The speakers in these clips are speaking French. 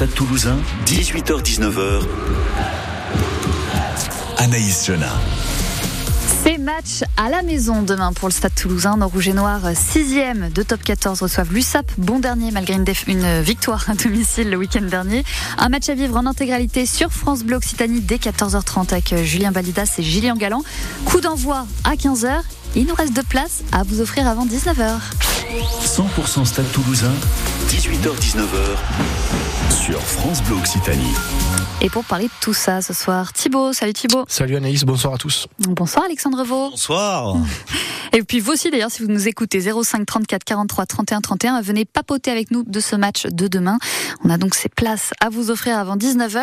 Stade Toulousain, 18h-19h. Anaïs Jona. C'est match à la maison demain pour le Stade Toulousain. Nos Rouges et Noirs, 6e de top 14, reçoivent l'USAP. Bon dernier malgré une, une, victoire à domicile le week-end dernier. Un match à vivre en intégralité sur France Bleu Occitanie dès 14h30 avec euh, Julien Validas et Gillian Galland. Coup d'envoi à 15h. Il nous reste deux places à vous offrir avant 19h. 100% Stade Toulousain, 18h-19h sur France Bleu Occitanie. Et pour parler de tout ça ce soir, Thibaut, salut Thibaut. Salut Anaïs, bonsoir à tous. Bonsoir Alexandre Vaux. Bonsoir. Et puis vous aussi d'ailleurs, si vous nous écoutez 05 34 43 31 31, venez papoter avec nous de ce match de demain. On a donc ces places à vous offrir avant 19h.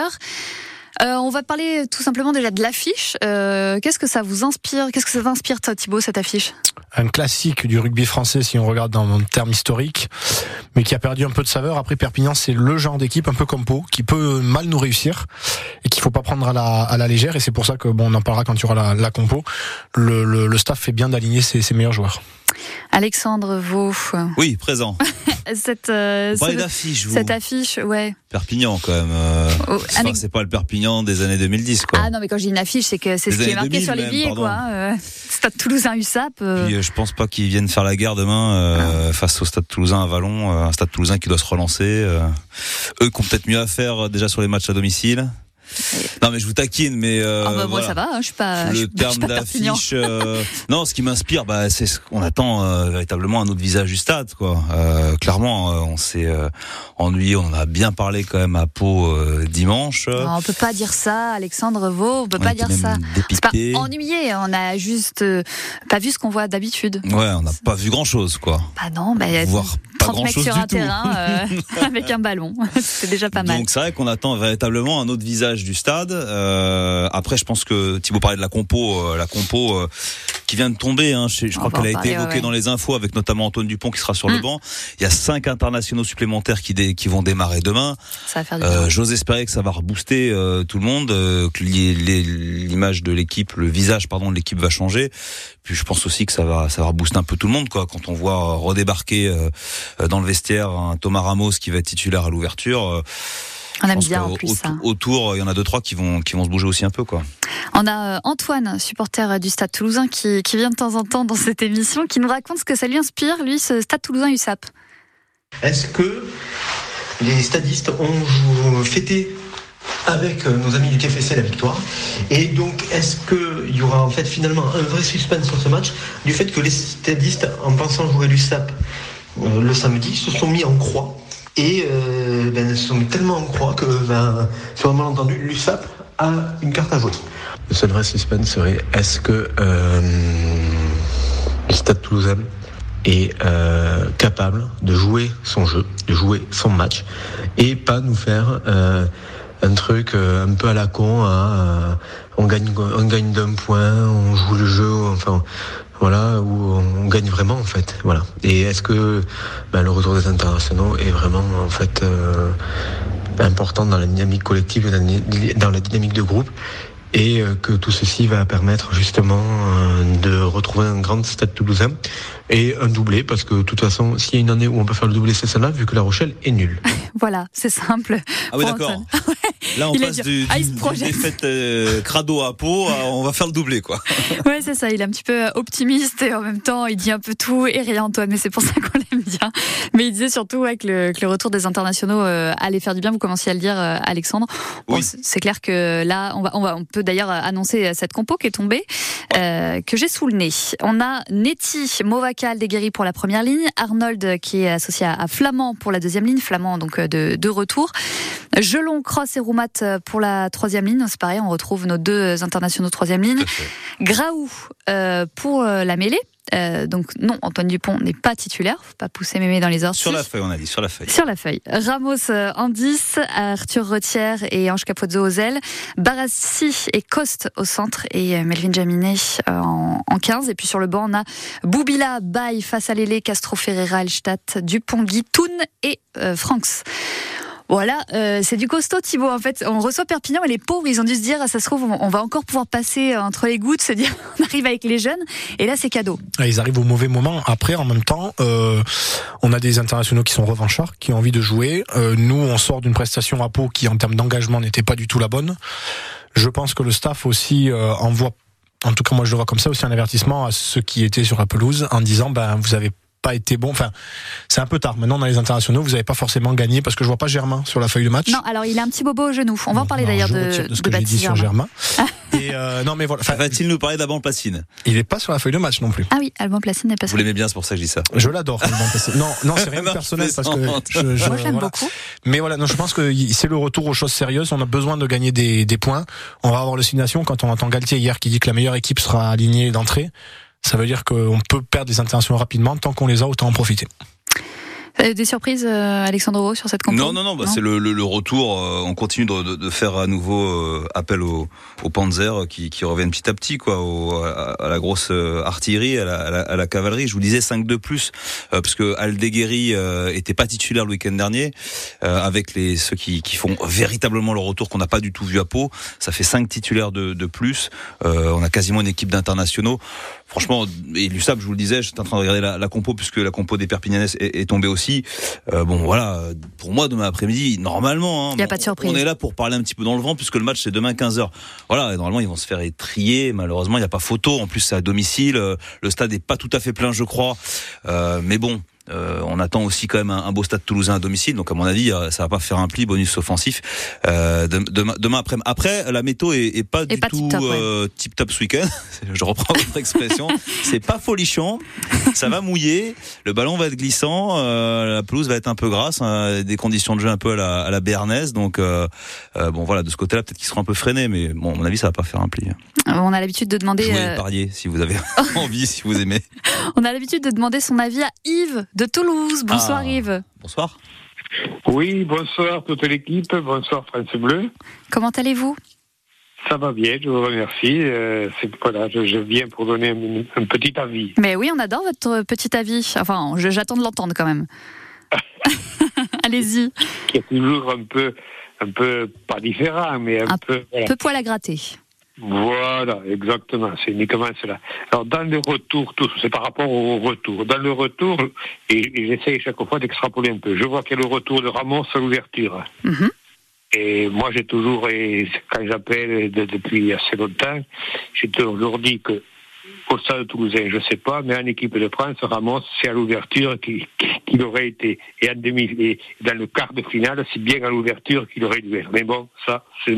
Euh, on va parler tout simplement déjà de l'affiche. Euh, Qu'est-ce que ça vous inspire? Qu'est-ce que ça t'inspire, Thibaut, cette affiche? Un classique du rugby français, si on regarde dans le terme historique, mais qui a perdu un peu de saveur. Après, Perpignan, c'est le genre d'équipe un peu comme qui peut mal nous réussir et qu'il faut pas prendre à la, légère. Et c'est pour ça que, bon, on en parlera quand il y la, la compo. Le, staff fait bien d'aligner ses meilleurs joueurs. Alexandre Vaux. Oui, présent. cette, euh, affiche, cette affiche, ouais. Perpignan, quand même. Euh, oh, enfin, c'est pas le Perpignan des années 2010, quoi. Ah non, mais quand je dis une affiche, c'est que c'est ce qui est marqué sur les billets, quoi. Euh, Stade Toulousain USAP. Puis, je pense pas qu'ils viennent faire la guerre demain ah. face au Stade Toulousain à Vallon, un Stade Toulousain qui doit se relancer. eux qui ont peut-être mieux à faire déjà sur les matchs à domicile. Non mais je vous taquine, mais euh, ah bah moi ça va, hein, je suis pas. Le terme d'affiche, euh, non, ce qui m'inspire, bah, c'est ce qu'on attend euh, véritablement un autre visage du stade, quoi. Euh, clairement, euh, on s'est euh, ennuyé, on en a bien parlé quand même à Pau dimanche. Non, on peut pas dire ça, Alexandre Vaux, on peut on pas dire ça. C'est pas ennuyé, on a juste pas vu ce qu'on voit d'habitude. Ouais, on n'a pas vu grand chose, quoi. Bah non, bah, Voir 30 mecs sur un terrain avec un ballon, c'est déjà pas mal. Donc c'est vrai qu'on attend véritablement un autre visage du stade. Euh, après, je pense que Thibaut parlait de la compo, euh, la compo euh, qui vient de tomber. Hein, je, je crois qu'elle a été évoquée ouais. dans les infos avec notamment Antoine Dupont qui sera sur mmh. le banc. Il y a cinq internationaux supplémentaires qui, dé, qui vont démarrer demain. Euh, J'ose espérer que ça va rebooster euh, tout le monde, euh, que l'image de l'équipe, le visage pardon de l'équipe va changer. Puis je pense aussi que ça va, ça va rebooster un peu tout le monde quoi. Quand on voit redébarquer dans le vestiaire un Thomas Ramos qui va être titulaire à l'ouverture. On aime bien en plus ça. Autour, il y en a deux trois qui vont qui vont se bouger aussi un peu quoi. On a Antoine, supporter du Stade Toulousain, qui, qui vient de temps en temps dans cette émission, qui nous raconte ce que ça lui inspire, lui, ce Stade Toulousain USAP. Est-ce que les stadistes ont fêté avec nos amis du TFC la victoire Et donc, est-ce qu'il y aura en fait finalement un vrai suspense sur ce match du fait que les stadistes, en pensant jouer l'USAP euh, le samedi, se sont mis en croix et euh, ben, sont tellement en croix que, ben, sur un malentendu, l'USAP a une carte à jouer. Le seul vrai suspense serait est-ce que euh, le Stade Toulousain est euh, capable de jouer son jeu, de jouer son match, et pas nous faire euh, un truc euh, un peu à la con, hein, on gagne, on gagne d'un point, on joue le jeu, enfin voilà, où on gagne vraiment en fait. Voilà. Et est-ce que ben, le retour des internationaux est vraiment en fait euh, important dans la dynamique collective, dans la dynamique de groupe et que tout ceci va permettre justement de retrouver un grand stade toulousain? Et un doublé parce que de toute façon s'il y a une année où on peut faire le doublé c'est celle-là vu que la Rochelle est nulle. voilà, c'est simple. Ah oui d'accord. Là on il passe du, ah, du, du défaite euh, crado à peau, on va faire le doublé quoi. ouais c'est ça, il est un petit peu optimiste et en même temps il dit un peu tout et rien Antoine, mais c'est pour ça qu'on l'aime bien. Mais il disait surtout ouais, que, le, que le retour des internationaux euh, allait faire du bien, vous commenciez à le dire euh, Alexandre. Bon, oui. C'est clair que là on va, on va on peut d'ailleurs annoncer cette compo qui est tombée, ouais. que j'ai sous le nez. On a Netty, Movacal, Deguerry pour la première ligne, Arnold qui est associé à Flamand pour la deuxième ligne, Flamand donc de, de retour. Gelon, Cross et Roumat pour la troisième ligne. C'est pareil, on retrouve nos deux internationaux troisième ligne. Graou euh, pour la mêlée. Euh, donc non, Antoine Dupont n'est pas titulaire, faut pas pousser mémé dans les orties. Sur la feuille, on a dit, sur la feuille. Sur la feuille. Ramos euh, en 10, Arthur Retière et Ange Capozzo aux ailes, Barassi et Coste au centre et Melvin Jaminet en, en 15. Et puis sur le banc, on a Boubila, Baye, face à Lélé, Castro Ferreira, Elstadt, Dupont, Guitoun et euh, Franks. Voilà, euh, c'est du costaud Thibaut. En fait, on reçoit Perpignan et les pauvres, ils ont dû se dire, ça se trouve, on va encore pouvoir passer entre les gouttes, se dire, on arrive avec les jeunes. Et là, c'est cadeau. Ils arrivent au mauvais moment. Après, en même temps, euh, on a des internationaux qui sont revanchards, qui ont envie de jouer. Euh, nous, on sort d'une prestation à Pau qui, en termes d'engagement, n'était pas du tout la bonne. Je pense que le staff aussi euh, envoie en tout cas moi je le vois comme ça aussi un avertissement à ceux qui étaient sur la pelouse en disant ben vous avez pas été bon. Enfin, c'est un peu tard. Maintenant, dans les internationaux, vous n'avez pas forcément gagné parce que je vois pas Germain sur la feuille de match. Non, alors il a un petit bobo au genou. On va en parler d'ailleurs de, de, ce que j'ai dit sur Germain. Et euh, non, mais voilà. Va-t-il nous parler d'Alban Placine Il est pas sur la feuille de match non plus. Ah oui, Alban Placine n'est pas. Vous l'aimez bien, c'est pour ça que je dis ça. Je l'adore. non, non, c'est rien de personnel parce que je, je moi j'aime beaucoup. Mais voilà, non, je pense que c'est le retour aux choses sérieuses. On a besoin de gagner des, des points. On va avoir le signation quand on entend Galtier hier qui dit que la meilleure équipe sera alignée d'entrée ça veut dire qu'on peut perdre des internationaux rapidement. Tant qu'on les a, autant en profiter. Euh, des surprises, euh, Alexandre Rowe, sur cette campagne Non, non, non, bah c'est le, le, le, retour. Euh, on continue de, de, faire à nouveau appel aux au Panzer qui, qui, reviennent petit à petit, quoi, au, à, la grosse artillerie, à la, à la, cavalerie. Je vous disais 5 de plus, parce que Aldeguerri était pas titulaire le week-end dernier, avec les ceux qui, qui, font véritablement le retour qu'on n'a pas du tout vu à Pau. Ça fait 5 titulaires de, de plus. on a quasiment une équipe d'internationaux. Franchement, et Lussab, je vous le disais, j'étais en train de regarder la, la, compo puisque la compo des Perpignanais est, est tombée aussi. Euh, bon, voilà, pour moi, demain après-midi, normalement, hein, Il y a pas de surprise. on est là pour parler un petit peu dans le vent puisque le match c'est demain 15h. Voilà, normalement, ils vont se faire étrier. Malheureusement, il n'y a pas photo. En plus, c'est à domicile. Le stade est pas tout à fait plein, je crois. Euh, mais bon, euh, on attend aussi quand même un, beau stade toulousain à domicile, donc à mon avis, euh, ça va pas faire un pli bonus offensif euh, demain, demain, après. Après, la météo est, pas du tout tip top, ce week-end. Je reprends votre expression. C'est pas folichon. Ça va mouiller. Le ballon va être glissant. la pelouse va être un peu grasse. Hein, des conditions de jeu un peu à la, à la béarnaise. Donc bon, voilà, de ce côté-là, peut-être qu'il sera un peu freiné, mais bon, à mon avis, ça va pas faire un pli. On a l'habitude de demander. Jouez, parier si vous avez envie, si vous aimez. On a l'habitude de demander son avis à Yves de Toulouse. Bonsoir ah, Yves. Bonsoir. Oui, bonsoir toute l'équipe, bonsoir France Bleu. Comment allez-vous? Ça va bien, je vous remercie. Euh, voilà, je, viens pour donner un, petit avis. Mais oui, on adore votre petit avis. Enfin, j'attends de l'entendre quand même. Allez-y. Qui est toujours un peu, un peu pas différent, mais un, peu. Un peu poil à gratter. Voilà, exactement, c'est uniquement cela. Alors dans le retour, tout c'est par rapport au retour. Dans le retour, et, j'essaye chaque fois d'extrapoler un peu, je vois qu'il y a le retour de Ramos à l'ouverture. Mhm. Et moi j'ai toujours, et quand j'appelle depuis assez longtemps, j'ai toujours dit que au stade toulousain, je ne sais pas, mais en équipe de France, Ramos, c'est à l'ouverture qu'il aurait été. Et, en demi, et dans le quart de finale, c'est bien à l'ouverture qu'il aurait dû être. Mais bon, ça, c'est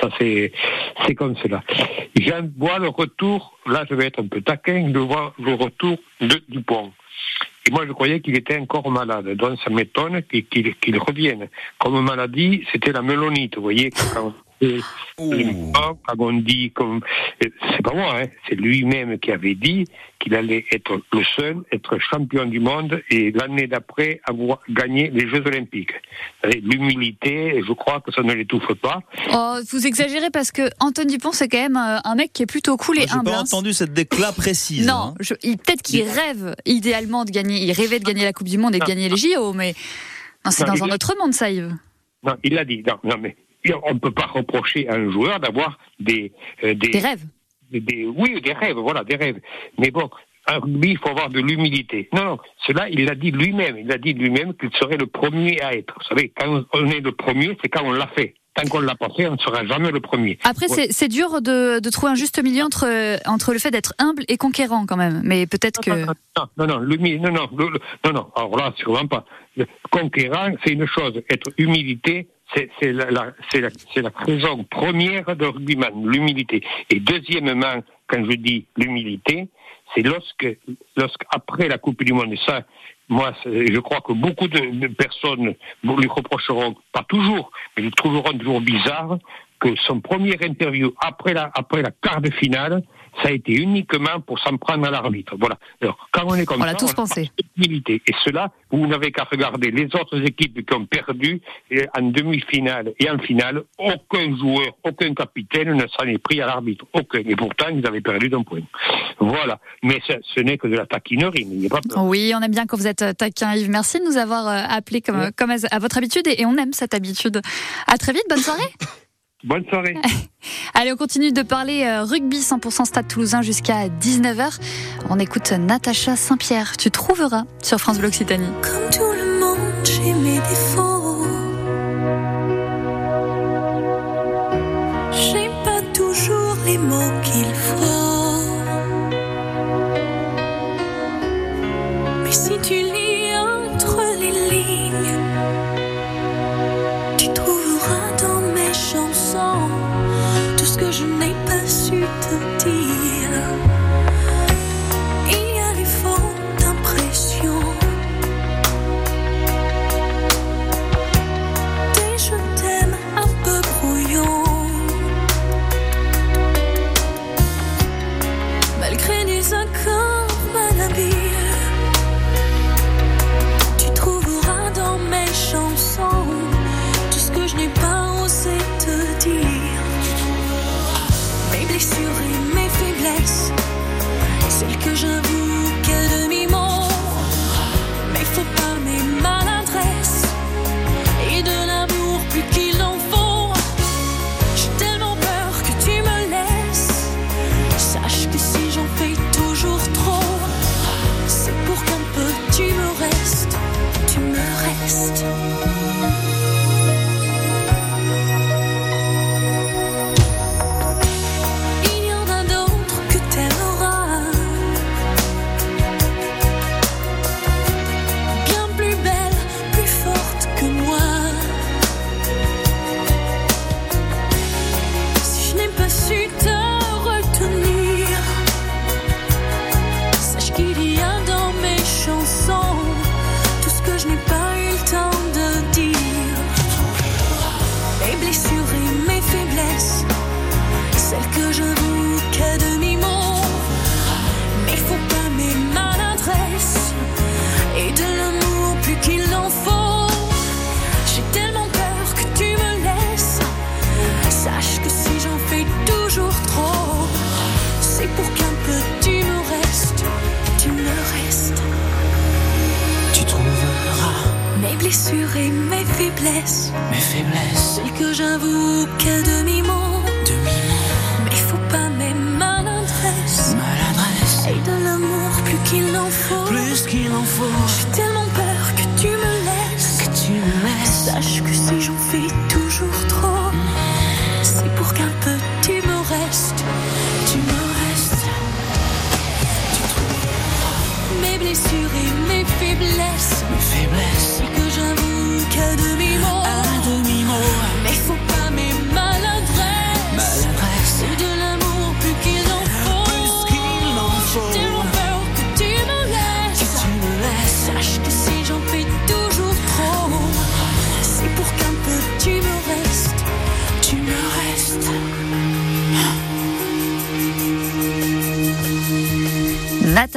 ça c'est, c'est comme cela. J'en vois le retour, là je vais être un peu taquin, de voir le retour de Dupont. Et moi, je croyais qu'il était encore malade. Donc, ça m'étonne qu'il revienne. Comme maladie, c'était la mélonite. Vous voyez, on dit comme c'est pas moi, hein, c'est lui-même qui avait dit qu'il allait être le seul, être champion du monde et l'année d'après avoir gagné les Jeux Olympiques. L'humilité, je crois que ça ne l'étouffe pas. Oh, vous exagérez parce que Antoine Dupont, c'est quand même euh, un mec qui est plutôt cool et humble. J'ai pas hein. entendu cette déclat précise. Non, hein. peut-être qu'il rêve idéalement de gagner, il rêvait de gagner la Coupe du Monde et de gagner les JO, mais c'est dans un autre monde, ça, Yves. Non, il l'a dit. Non, non, mais on ne peut pas reprocher à un joueur d'avoir des, euh, des, rêves. Des, oui, des rêves, voilà, des rêves. Mais bon, un rugby, il faut avoir de l'humilité. Non, non, cela, il l'a dit lui-même. Il a dit lui-même qu'il serait le premier à être. Vous savez, quand on est le premier, c'est quand on l'a fait. Tant qu'on ne l'a pas fait, on ne sera jamais le premier. Après, c'est dur de, de, trouver un juste milieu entre, entre le fait d'être humble et conquérant, quand même. Mais peut-être que. Non, non, non, non, non, non, non, alors là, sûrement pas. conquérant, c'est une chose. Être humilité, c'est la, la, la, première de rugbyman, l'humilité. Et deuxièmement, quand je dis l'humilité, c'est lorsque, après la Coupe du Monde, et ça, moi, je crois que beaucoup de, personnes lui reprocheront, pas toujours, mais lui trouveront toujours bizarre, que son premier interview après la, après la quart de finale, ça a été uniquement pour s'en prendre à l'arbitre. Voilà. Alors, quand on est comme on ça, tous pensé. Et cela, vous n'avez qu'à regarder les autres équipes qui ont perdu en demi-finale et en finale. Aucun joueur, aucun capitaine ne s'en est pris à l'arbitre. Aucun. Et pourtant, ils avaient perdu d'un point. Voilà. Mais ce, n'est que de la taquinerie, n'ayez pas peur. Oui, on aime bien quand vous êtes taquin, Yves. Merci de nous avoir appelé comme, comme à, votre habitude et, on aime cette habitude. À très vite, bonne soirée. Bonne soirée. Allez, on continue de parler rugby 100% Stade Toulousain jusqu'à 19h. On écoute Natacha Saint-Pierre. Tu trouveras sur France Bleu Occitanie. Comme tout le monde, j'ai mes défauts. les mots qu'il faut. Que je n'ai pas su te qu'il en faut. plus qu'il en faut.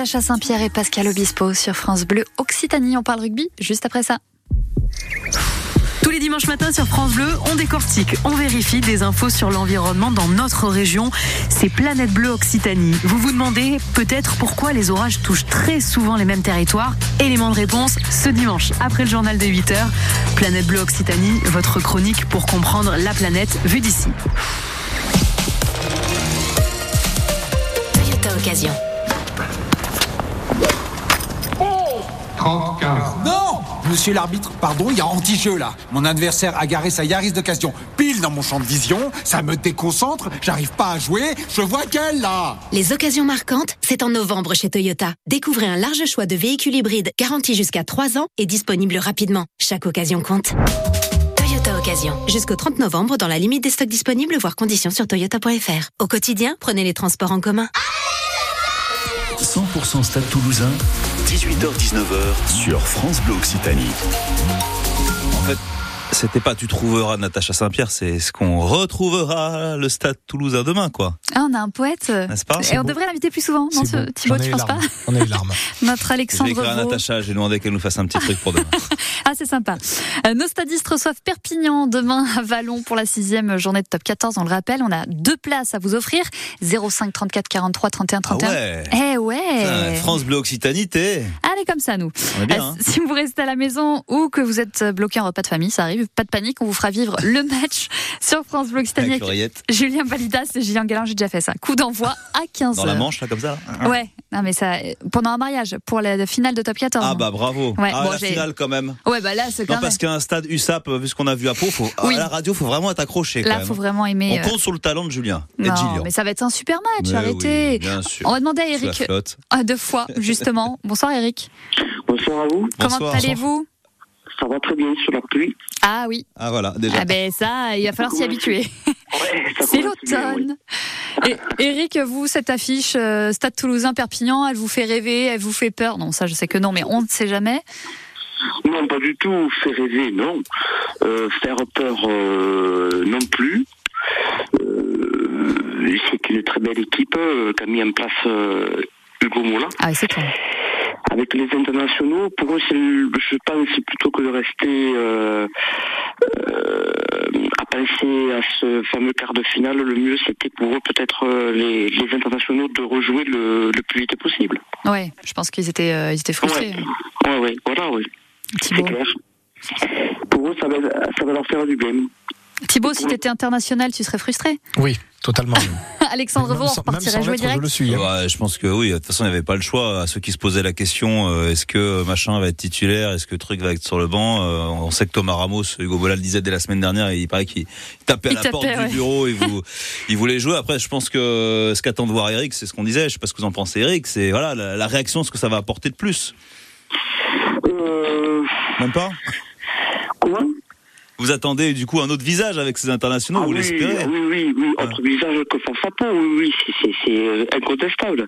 Natacha Saint-Pierre et Pascal Obispo sur France Bleu Occitanie. On parle rugby juste après ça. Tous les dimanches matins sur France Bleu, on décortique, on vérifie des infos sur l'environnement dans notre région. C'est Planète Bleue Occitanie. Vous vous demandez peut-être pourquoi les orages touchent très souvent les mêmes territoires Élément de réponse ce dimanche, après le journal des 8h. Planète Bleue Occitanie, votre chronique pour comprendre la planète vue d'ici. Toyota Occasion. 30-15. Non Monsieur l'arbitre, pardon, il y a anti-jeu là. Mon adversaire a garé sa Yaris d'occasion pile dans mon champ de vision, ça me déconcentre, j'arrive pas à jouer, je vois qu'elle là Les occasions marquantes, c'est en novembre chez Toyota. Découvrez un large choix de véhicules hybrides garantis jusqu'à 3 ans et disponibles rapidement. Chaque occasion compte. Toyota Occasion. Jusqu'au 30 novembre dans la limite des stocks disponibles, voire conditions sur toyota.fr. Au quotidien, prenez les transports en commun. 100% Stade Toulousain, 18h-19h sur France Bleu Occitanie. En fait, C'était pas tu trouveras Natacha Saint-Pierre, c'est ce qu'on retrouvera le stade toulousain demain, quoi. Ah, on a un poète. N'est-ce pas? Et on devrait l'inviter plus souvent, non, beau. Thibaut, tu penses pas. On a eu larmes. Notre Je vais Alexandre écrire à Vaux. Natacha, j'ai demandé qu'elle nous fasse un petit truc pour demain. Ah, c'est sympa. Euh, nos stadistes reçoivent Perpignan demain à Vallon pour la sixième journée de top 14. On le rappelle, on a deux places à vous offrir. 05 34 43 31 31. Ah ouais. Eh ouais. Putain, France Bleu Occitanité. Allez comme ça, nous. On est bien, Euh, hein. Si vous restez à la maison ou que vous êtes bloqué en repas de famille, ça arrive, pas de panique, on vous fera vivre le match sur France Bleu Occitanie. Julien Validas et Julien Galland, j'ai déjà fait ça. Coup d'envoi à 15h. Dans la manche, là, comme ça. Ouais, non mais ça, pendant un mariage, pour la finale de top 14. Ah bah bravo. Ouais, ah, bon, la finale quand même. Ouais, bah là, c'est quand Non, même. parce qu'un stade USAP, vu ce qu'on a vu à Pau, faut, Oui. à la radio, faut vraiment être accroché. quand Là, même. faut vraiment aimer. On euh, compte sur le talent de Julien et de Non, Gillian. mais ça va être un super match, Mais arrêtez. oui, bien sûr. On va demander à Eric ah, deux fois, justement. Bonsoir Eric. Bonsoir à vous. Comment Bonsoir. allez-vous? Ça va très bien sur la pluie. Ah oui. Ah voilà, déjà. Ah ben ça, il va falloir s'y habituer. Ouais, C'est oui. l'automne. Et Eric, vous, cette affiche euh, Stade Toulousain-Perpignan, elle vous fait rêver, elle vous fait peur? Non, ça je sais que non, mais on ne sait jamais. Non, pas du tout. Faire rêver, non. Euh, faire peur, euh, non plus. Euh, c'est une très belle équipe euh, qu'a mis en place euh, Hugo Mola. Ah oui, c'est clair. Avec les internationaux, pour eux, je pense, plutôt que de rester euh, euh, à penser à ce fameux quart de finale, le mieux, c'était pour eux, peut-être, euh, les, les internationaux, de rejouer le, le plus vite possible. Ouais, je pense qu'ils étaient, euh, ils étaient frustrés. Ouais, ouais, voilà, oui. C'est clair. Pour eux, ça va, ça va leur faire du bien. Thibaut, si tu étais international, tu serais frustré Oui, totalement. Alexandre Vaux, on repartirait jouer l'être, je direct le suis. hein. Ouais, je pense que oui. De toute façon, il n'y avait pas le choix. À ceux qui se posaient la question, euh, est-ce que machin va être titulaire, est-ce que truc va être sur le banc euh, On sait que Thomas Ramos, Hugo Bola le disait dès la semaine dernière, et il paraît qu'il tapait à Il la tapait, porte ouais. du bureau et vous, il voulait jouer. Après, je pense que ce qu'attend de voir Eric, c'est ce qu'on disait. Je sais pas ce que vous en pensez, Eric. C'est voilà la, la réaction, ce que ça va apporter de plus. Euh, Même pas? Vous attendez du coup un autre visage avec ces internationaux, Ah vous oui, l'espérez oui, oui, oui, autre visage que peau, oui, oui, c'est- euh, incontestable.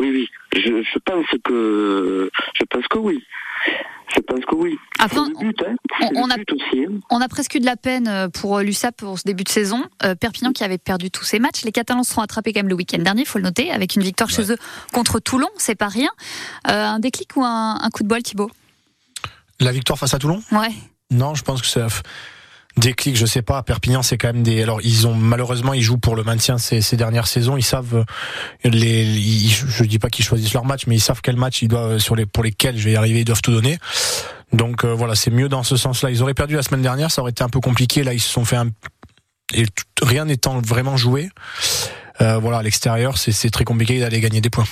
Oui, oui, je, je pense que, je pense que oui. Je pense que oui. Après, C'est le but, hein. on- C'est on le a- aussi. hein. On a presque eu de la peine euh, pour euh, l'USAP pour ce début de saison. Euh, Perpignan qui avait perdu tous ses matchs. Les Catalans se sont attrapés quand même le week-end dernier, il faut le noter, avec une victoire chez eux contre Toulon, c'est pas rien. Euh, un déclic ou un, un coup de bol, Thibaut? La victoire face à Toulon? Ouais. Non, je pense que c'est déclic, je sais pas. Perpignan, c'est quand même des. Alors, ils ont malheureusement, ils jouent pour le maintien ces, dernières saisons. Ils savent euh, les. je dis pas qu'ils choisissent leur match, mais ils savent quel match ils doivent sur les pour lesquels je vais y arriver, ils doivent tout donner. Donc euh, voilà, c'est mieux dans ce sens-là. Ils auraient perdu la semaine dernière, ça aurait été un peu compliqué. Là, ils se sont fait un et rien n'étant vraiment joué. Euh, voilà, à l'extérieur, c'est très compliqué d'aller gagner des points.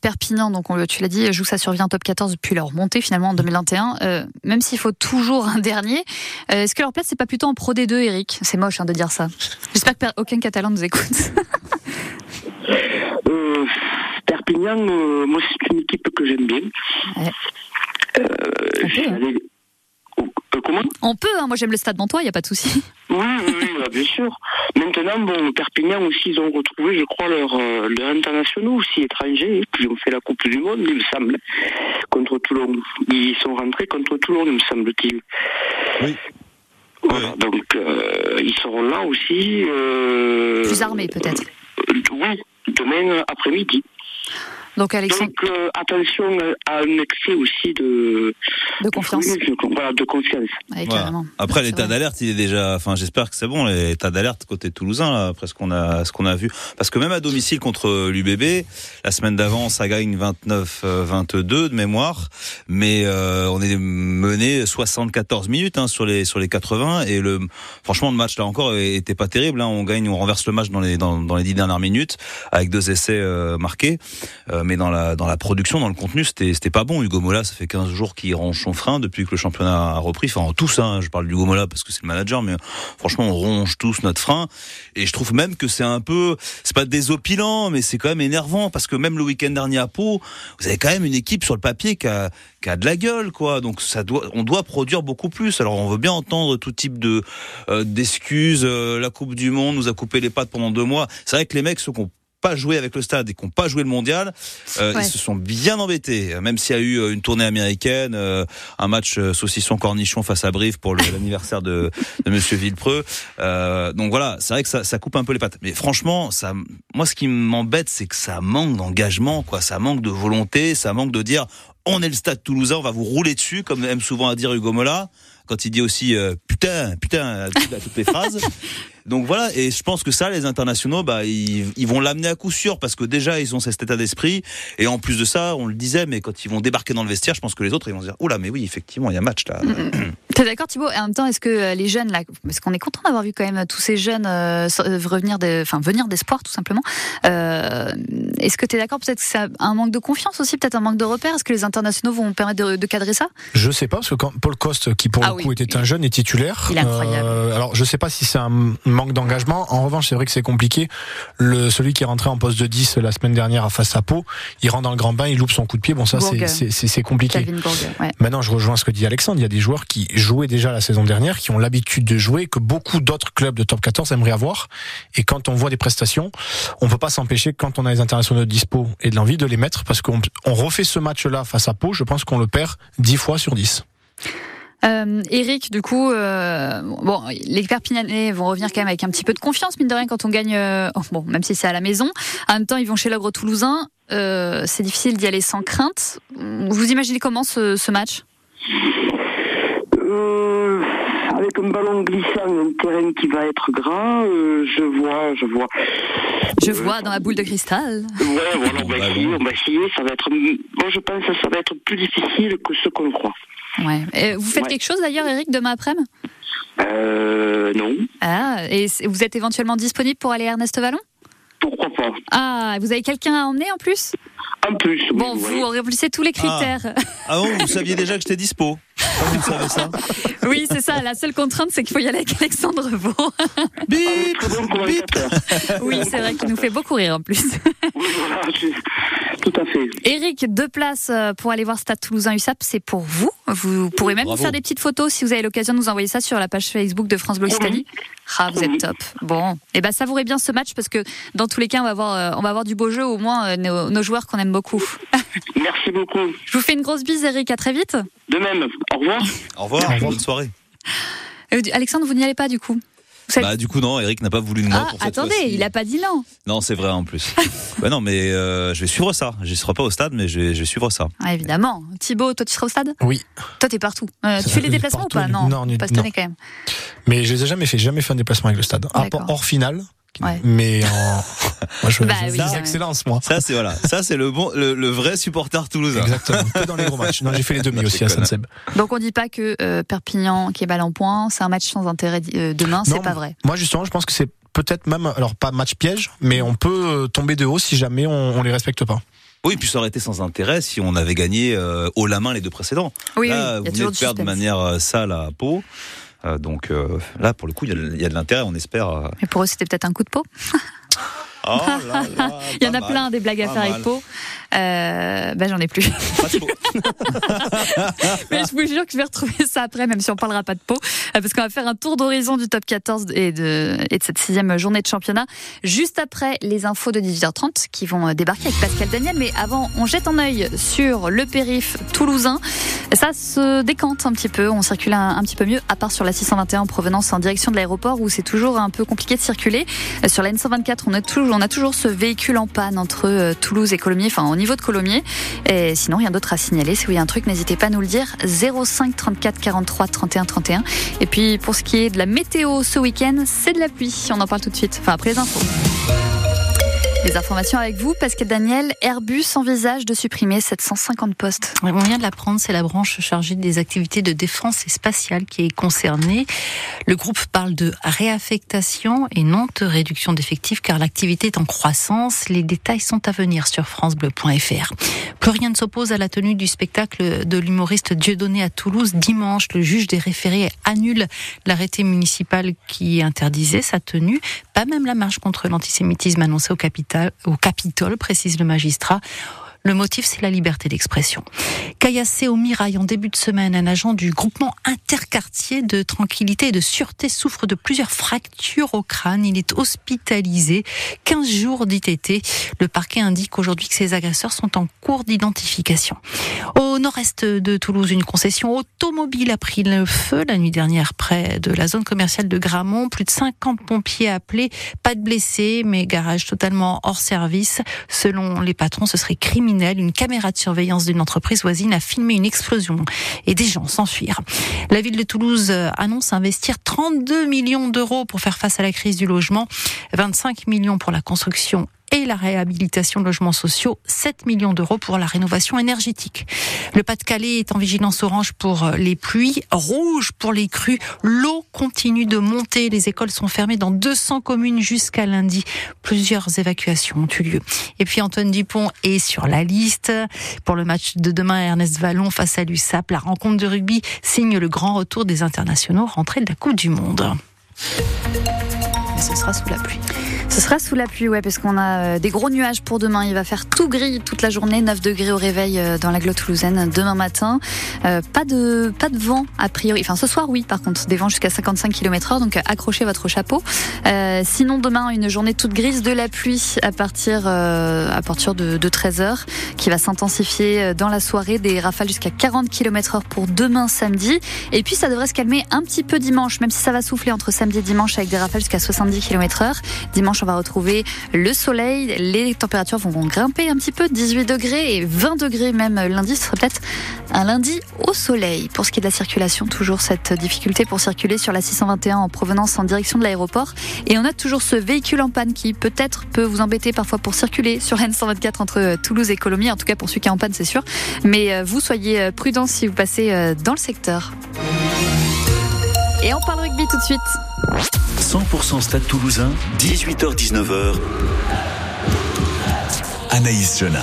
Perpignan, donc on, tu l'as dit, joue ça survient en top 14 depuis leur montée finalement en 2021. Euh, même s'il faut toujours un dernier, euh, est-ce que leur place c'est pas plutôt en Pro D2, Eric? C'est moche hein, de dire ça. J'espère que aucun Catalan nous écoute. Euh, Perpignan, euh, moi, c'est une équipe que j'aime bien. Ouais. Euh, Euh, comment On peut, hein, moi j'aime le stade Mantois, il y a pas de souci. Oui, oui, oui, bah, bien sûr. Maintenant, bon, Perpignan aussi, ils ont retrouvé, je crois, leurs euh, leurs internationaux aussi étrangers, qui ont fait la Coupe du Monde, il me semble, contre Toulon. Ils sont rentrés contre Toulon, il me semble-t-il. Oui. Voilà, donc euh, ils seront là aussi. euh, Plus armé peut-être. euh, oui, demain après-midi. Donc Alexandre, Donc euh, attention à un excès aussi de, de confiance. de, voilà, de confiance. Ouais, Voilà. carrément. Après l'état d'alerte, il est déjà. Enfin, j'espère que c'est bon l'état d'alerte côté toulousain là, après ce qu'on a, ce qu'on a vu. Parce que même à domicile contre l'UBB, la semaine d'avant, ça gagne 29-22 de mémoire, mais euh, on est mené 74 minutes hein, sur les sur les 80 et le franchement le match là encore était pas terrible. Hein, on gagne, on renverse le match dans les dans, dans les dix dernières minutes avec deux essais euh, marqués, Euh, mais dans la dans la production, dans le contenu, c'était pas bon. Hugo Mola, ça fait 15 jours qu'il range son frein depuis que le championnat a repris. Enfin tous, hein, je parle d'Hugo Mola parce que c'est le manager, mais franchement on ronge tous notre frein. Et je trouve même que c'est un peu, c'est pas désopilant, mais c'est quand même énervant parce que même le week-end dernier à Pau, vous avez quand même une équipe sur le papier qui a qui a de la gueule, quoi. Donc ça doit, on doit produire beaucoup plus. Alors on veut bien entendre tout type de euh, d'excuses. Euh, la Coupe du Monde nous a coupé les pattes pendant deux mois. C'est vrai que les mecs ceux qui ont pas joué avec le stade et qui n'ont pas joué le mondial, euh, Ouais. ils se sont bien embêtés. Même s'il y a eu euh, une tournée américaine, euh, un match euh, saucisson cornichon face à Brive pour l'anniversaire de, de Monsieur Villepreux. Euh, donc voilà, c'est vrai que ça, ça coupe un peu les pattes. Mais franchement, ça, moi, ce qui m'embête, c'est que ça manque d'engagement, quoi. Ça manque de volonté, ça manque de dire, on est le stade toulousain, on va vous rouler dessus, comme aime souvent à dire Hugo Mola. Quand il dit aussi euh, putain, putain à toutes les phrases. Donc voilà, et je pense que ça, les internationaux, bah, ils, vont l'amener à coup sûr parce que déjà ils ont cet état d'esprit. Et en plus de ça, on le disait, mais quand ils vont débarquer dans le vestiaire, je pense que les autres ils vont se dire, oula, mais oui, effectivement, il y a match là. T'es d'accord Thibaut? Et en même temps, est-ce que euh, les jeunes là, parce qu'on est content d'avoir vu quand même tous ces jeunes euh, euh, revenir, de, enfin venir d'espoir tout simplement. Euh, est-ce que t'es d'accord peut-être que c'est un manque de confiance aussi, peut-être un manque de repères? Est-ce que les internationaux vont permettre de, de cadrer ça? Je sais pas parce que quand Paul Coste, qui pour Ah le oui. coup était un jeune, est titulaire. Il est incroyable. euh, alors je sais pas si c'est un manque d'engagement. En revanche, c'est vrai que c'est compliqué. Le celui qui est rentré en poste de 10 la semaine dernière à face à Pau, il rentre dans le grand bain, il loupe son coup de pied. Bon ça c'est Bourg. c'est c'est- c'est compliqué. Borg, ouais. Maintenant, je rejoins ce que dit Alexandre. Il y a des joueurs qui jouaient déjà la saison dernière, qui ont l'habitude de jouer, que beaucoup d'autres clubs de top 14 aimeraient avoir. Et quand on voit des prestations, on peut pas s'empêcher, quand on a les internationaux de dispo et de l'envie, de les mettre, parce qu'on on refait ce match-là face à Pau. Je pense qu'on le perd 10 fois sur 10. Euh, Eric, du coup, euh, bon, les Perpignanais vont revenir quand même avec un petit peu de confiance, mine de rien, quand on gagne. euh, oh, bon, même si c'est à la maison. En même temps, ils vont chez l'ogre toulousain. C'est difficile d'y aller sans crainte. Vous imaginez comment ce match? Euh, avec un ballon glissant, un terrain qui va être grand, euh, je vois, je vois. Je vois dans la boule de cristal. Ouais, voilà, on va essayer, on va essayer. Ça va être, moi je pense que ça va être plus difficile que ce qu'on croit. Ouais. Et vous faites Ouais. quelque chose d'ailleurs, Eric, demain après-midi? Euh, non, Ah, et vous êtes éventuellement disponible pour aller à Ernest Vallon? Pourquoi pas. Ah, vous avez quelqu'un à emmener en plus? En plus, oui, Bon, oui. vous remplissez tous les critères. Ah bon, vous saviez déjà que j'étais dispo. Comment vous savez ça Oui, c'est ça. La seule contrainte, c'est qu'il faut y aller avec Alexandre Vaux. Bip. Oui, c'est vrai qu'il nous fait beaucoup rire en plus. Oui, voilà, tout à fait. Eric, deux places euh, pour aller voir Stade Toulousain USAP, c'est pour vous. Vous pourrez même Bravo. nous faire des petites photos si vous avez l'occasion de nous envoyer ça sur la page Facebook de France Bleu Occitanie. Ah, vous êtes top. Bon, et ben savourez bien ce match parce que dans tous les cas, on va avoir, euh, on va avoir du beau jeu, au moins euh, nos, nos joueurs qu'on aime beaucoup. Merci beaucoup. Je vous fais une grosse bise, Eric. À très vite. De même, au revoir. Au revoir, Au revoir. bonne soirée. Euh, Alexandre, vous n'y allez pas du coup Bah du coup non, Eric n'a pas voulu de moi Ah, pour cette attendez, il a pas dit non. Non, c'est vrai en plus. bah non, mais euh, je vais suivre ça. Je serai pas au stade, mais je vais, je vais suivre ça. Ah, évidemment. Thibaut, toi, tu seras au stade Oui. Toi, t'es partout. Euh, tu fais les déplacements Partout, ou pas? Non, non, pas non. cette année quand même. Mais je les ai jamais fait, j'ai jamais fait un déplacement avec le stade. À D'accord. part hors finale. Ouais. Mais en, moi je, Bah oui, l'excellence, moi. Ça c'est voilà, ça c'est le bon, le, le vrai supporter toulousain. Exactement. Que dans les gros matchs. Non, j'ai fait les demi aussi à. Saint-Seb. Donc on dit pas que euh, Perpignan qui est balle en point, c'est un match sans intérêt euh, demain, c'est pas vrai. Moi, justement, je pense que c'est peut-être même, alors pas match piège, mais on peut euh, tomber de haut si jamais on, on les respecte pas. Oui, puis ça aurait été sans intérêt si on avait gagné euh, haut la main les deux précédents. Oui, là, oui, il y a vous venez de perdre de manière euh, sale à Pau. Euh, donc euh, là, pour le coup, il y a, il y a de l'intérêt, on espère. euh. Mais pour eux, c'était peut-être un coup de peau. Oh là là, Il y en a mal, plein des blagues à faire mal. avec Pau. Euh, ben j'en ai plus. Mais je vous jure que je vais retrouver ça après, même si on parlera pas de Pau, euh, parce qu'on va faire un tour d'horizon du top 14 et de, et de cette sixième journée de championnat, juste après les infos de 18h30 qui vont euh, débarquer avec Pascal Daniel. Mais avant, on jette un œil sur le périph toulousain. Ça se décante un petit peu, on circule un, un petit peu mieux, à part sur la 621 en provenance en direction de l'aéroport où c'est toujours un peu compliqué de circuler. Sur la N124, on a toujours, on a toujours ce véhicule en panne entre Toulouse et Colomiers, enfin niveau de Colomiers. Et sinon, rien d'autre à signaler. Si vous voyez un truc, n'hésitez pas à nous le dire. 05 34 43 31 31. Et puis, pour ce qui est de la météo ce week-end, c'est de la pluie. On en parle tout de suite. Enfin, après les infos. Les informations avec vous, Pascal Daniel. Airbus envisage de supprimer 750 postes. On vient de l'apprendre, c'est la branche chargée des activités de défense et spatiale qui est concernée. Le groupe parle de réaffectation et non de réduction d'effectifs car l'activité est en croissance. Les détails sont à venir sur francebleu.fr. Plus rien ne s'oppose à la tenue du spectacle de l'humoriste Dieudonné à Toulouse. Dimanche, le juge des référés annule l'arrêté municipal qui interdisait sa tenue. Pas même la marche contre l'antisémitisme annoncée au, capital, au Capitole, précise le magistrat. Le motif, c'est la liberté d'expression. Caillassé au Mirail en début de semaine, un agent du groupement interquartier de tranquillité et de sûreté souffre de plusieurs fractures au crâne. Il est hospitalisé. 15 jours d'ITT. Le parquet indique aujourd'hui que ces agresseurs sont en cours d'identification. Au nord-est de Toulouse, une concession automobile a pris le feu la nuit dernière près de la zone commerciale de Gramont. Plus de 50 pompiers appelés. Pas de blessés, mais garage totalement hors service. Selon les patrons, ce serait criminel. Une caméra de surveillance d'une entreprise voisine a filmé une explosion et des gens s'enfuir. La ville de Toulouse annonce investir 32 millions d'euros pour faire face à la crise du logement, 25 millions pour la construction et la réhabilitation de logements sociaux, 7 millions d'euros pour la rénovation énergétique. Le Pas-de-Calais est en vigilance orange pour les pluies, rouge pour les crues. L'eau continue de monter. Les écoles sont fermées dans 200 communes jusqu'à lundi. Plusieurs évacuations ont eu lieu. Et puis Antoine Dupont est sur la liste pour le match de demain. Ernest Vallon face à l'USAP. La rencontre de rugby signe le grand retour des internationaux rentrés de la Coupe du Monde. Mais ce sera sous la pluie. Ce sera sous la pluie, ouais, parce qu'on a euh, des gros nuages pour demain. Il va faire tout gris toute la journée, 9 degrés au réveil euh, dans la glotte toulousaine demain matin. Euh, pas de pas de vent a priori. Enfin, ce soir, oui, par contre, des vents jusqu'à 55 km/h, donc accrochez votre chapeau. Euh, sinon, demain, une journée toute grise de la pluie à partir euh, à partir de, de 13h, qui va s'intensifier dans la soirée, des rafales jusqu'à 40 km/h pour demain samedi. Et puis, ça devrait se calmer un petit peu dimanche, même si ça va souffler entre samedi et dimanche avec des rafales jusqu'à 70 km/h. Dimanche, on va retrouver le soleil. Les températures vont grimper un petit peu, 18 degrés et 20 degrés même lundi. Ce sera peut-être un lundi au soleil. Pour ce qui est de la circulation, toujours cette difficulté pour circuler sur la 621 en provenance en direction de l'aéroport. Et on a toujours ce véhicule en panne qui peut-être peut vous embêter parfois pour circuler sur N124 entre Toulouse et Colomiers. En tout cas pour celui qui est en panne, c'est sûr. Mais euh, vous soyez prudents si vous passez euh, dans le secteur. Et on parle rugby tout de suite. 100% Stade Toulousain, 18h-19h. Anaïs Jeunin.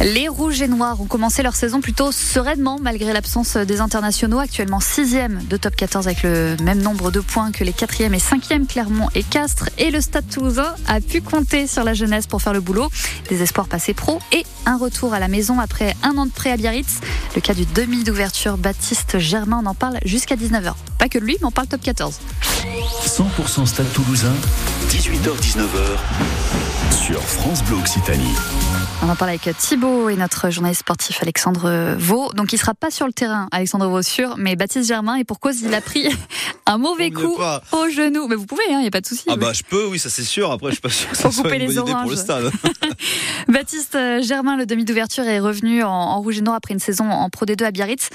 Les Rouges et Noirs ont commencé leur saison plutôt sereinement malgré l'absence des internationaux. Actuellement 6e de top 14 avec le même nombre de points que les 4e et 5e Clermont et Castres. Et le Stade Toulousain a pu compter sur la jeunesse pour faire le boulot. Des espoirs passés pro et un retour à la maison après un an de prêt à Biarritz. Le cas du demi d'ouverture Baptiste Germain, on en parle jusqu'à 19h. Pas que de lui, mais on parle top 14. 100% Stade Toulousain, 18h-19h sur France Bleu Occitanie. On en parle avec Thibaut et notre journaliste sportif Alexandre Vaux. Donc il sera pas sur le terrain, Alexandre Vaux sûr, mais Baptiste Germain et pour cause il a pris un mauvais coup au genou. Mais vous pouvez, il hein, n'y a pas de souci. Ah oui. bah je peux, oui, ça c'est sûr. Après je suis pas sûr que ça soit couper une les bonne idée pour le stade. Baptiste Germain, le demi d'ouverture, est revenu en, en rouge et noir après une saison en Pro D2 à Biarritz.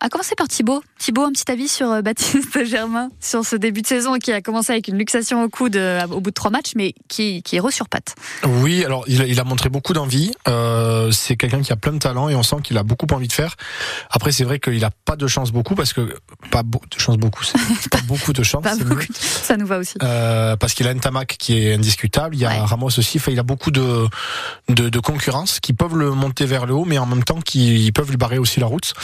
À commencer par Thibaut. Thibaut, un petit avis sur euh, Baptiste Germain, sur ce début de saison qui a commencé avec une luxation au coude euh, au bout de trois matchs, mais qui, qui est re pattes. Oui, alors il a, il a montré beaucoup d'envie. Euh, c'est quelqu'un qui a plein de talent et on sent qu'il a beaucoup envie de faire. Après, c'est vrai qu'il a pas de chance beaucoup parce que pas de chance beaucoup, c'est pas beaucoup de chance. Pas beaucoup Ça nous va aussi. Euh, parce qu'il a un Tamac qui est indiscutable. Il y a Ramos aussi. Enfin, il a beaucoup de, de, de concurrence qui peuvent le monter vers le haut, mais en même temps qui peuvent lui barrer aussi la route.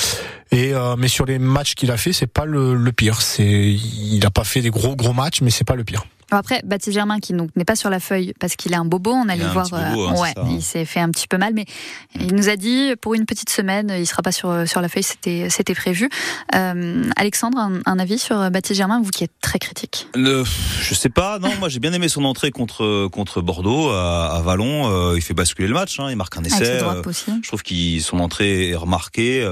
Et euh, mais sur les matchs qu'il a fait, c'est pas le, le pire. C'est il a pas fait des gros gros matchs, mais c'est pas le pire. Après, Baptiste Germain, qui donc n'est pas sur la feuille parce qu'il a un bobo, on allait voir. bobo, hein, ouais, ça, hein. il s'est fait un petit peu mal, mais il nous a dit pour une petite semaine, il sera pas sur sur la feuille, c'était c'était prévu. Euh, Alexandre, un, un avis sur Baptiste Germain, vous qui êtes très critique? Le, je sais pas, non, moi j'ai bien aimé son entrée contre contre Bordeaux à, à Vallon. Euh, il fait basculer le match, hein, il marque un essai. euh, je trouve qu'il son entrée est remarquée.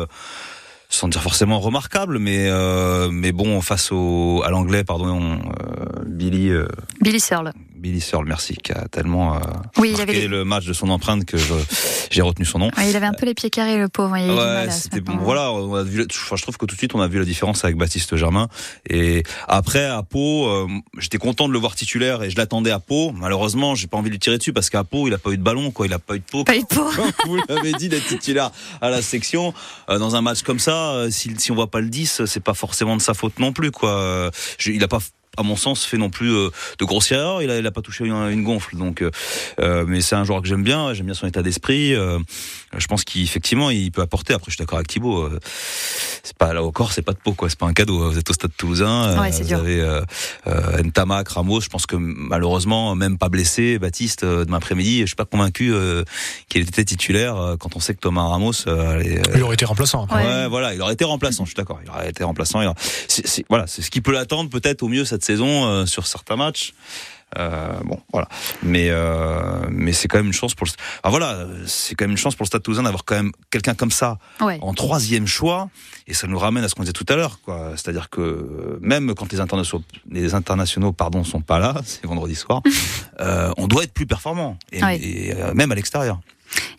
Sans dire forcément remarquable, mais euh, mais bon face au à l'anglais, pardon, euh, Billy euh, Billy Searle. Billy Searle, merci, qui a tellement euh, Oui, il marqué avait les- le match de son empreinte que j'ai retenu son nom. Ouais, il avait un peu les pieds carrés, le pauvre. Il Ouais, c'était bon. Voilà, on a vu. Enfin, je trouve que tout de suite on a vu la différence avec Baptiste Germain. Et après à Pau, euh, j'étais content de le voir titulaire et je l'attendais à Pau. Malheureusement, j'ai pas envie de lui tirer dessus parce qu'à Pau, il a pas eu de ballon, quoi. Il a pas eu de Pau. Pas eu de. Comme vous l'avez dit, d'être titulaire à la section Euh, dans un match comme ça. euh, si, si on voit pas le 10, c'est pas forcément de sa faute non plus, quoi. Je- il a pas à mon sens, fait non plus euh, de grossière erreur. Il a, il a pas touché une, une gonfle. Donc, euh, mais c'est un joueur que j'aime bien. J'aime bien son état d'esprit. Euh, je pense qu'effectivement, il peut apporter. Après, je suis d'accord avec Thibaut. euh, c'est pas là au corps, c'est pas de peau, quoi. C'est pas un cadeau. Vous êtes au Stade Toulousain. Ouais, c'est vous dur. avez euh, euh, Ntamak, Ramos. Je pense que malheureusement, même pas blessé, Baptiste euh, demain après-midi, je suis pas convaincu euh, qu'il était titulaire euh, quand on sait que Thomas Ramos euh, allait, euh, Il aurait été remplaçant. après. Ouais. voilà, il aurait été remplaçant, je suis d'accord. Il aurait été remplaçant. il voilà, c'est ce qui peut l'attendre peut-être au mieux cette saison euh, sur certains matchs. Euh, bon, voilà. Mais euh, mais c'est quand même une chance pour le. Voilà, c'est quand même une chance pour le Stade Toulousain d'avoir quand même quelqu'un comme ça Ouais. en troisième choix. Et ça nous ramène à ce qu'on disait tout à l'heure, quoi. C'est-à-dire que même quand les internationaux, les internationaux, pardon, sont pas là, c'est vendredi soir, euh, on doit être plus performant, et, Ouais. et, même à l'extérieur.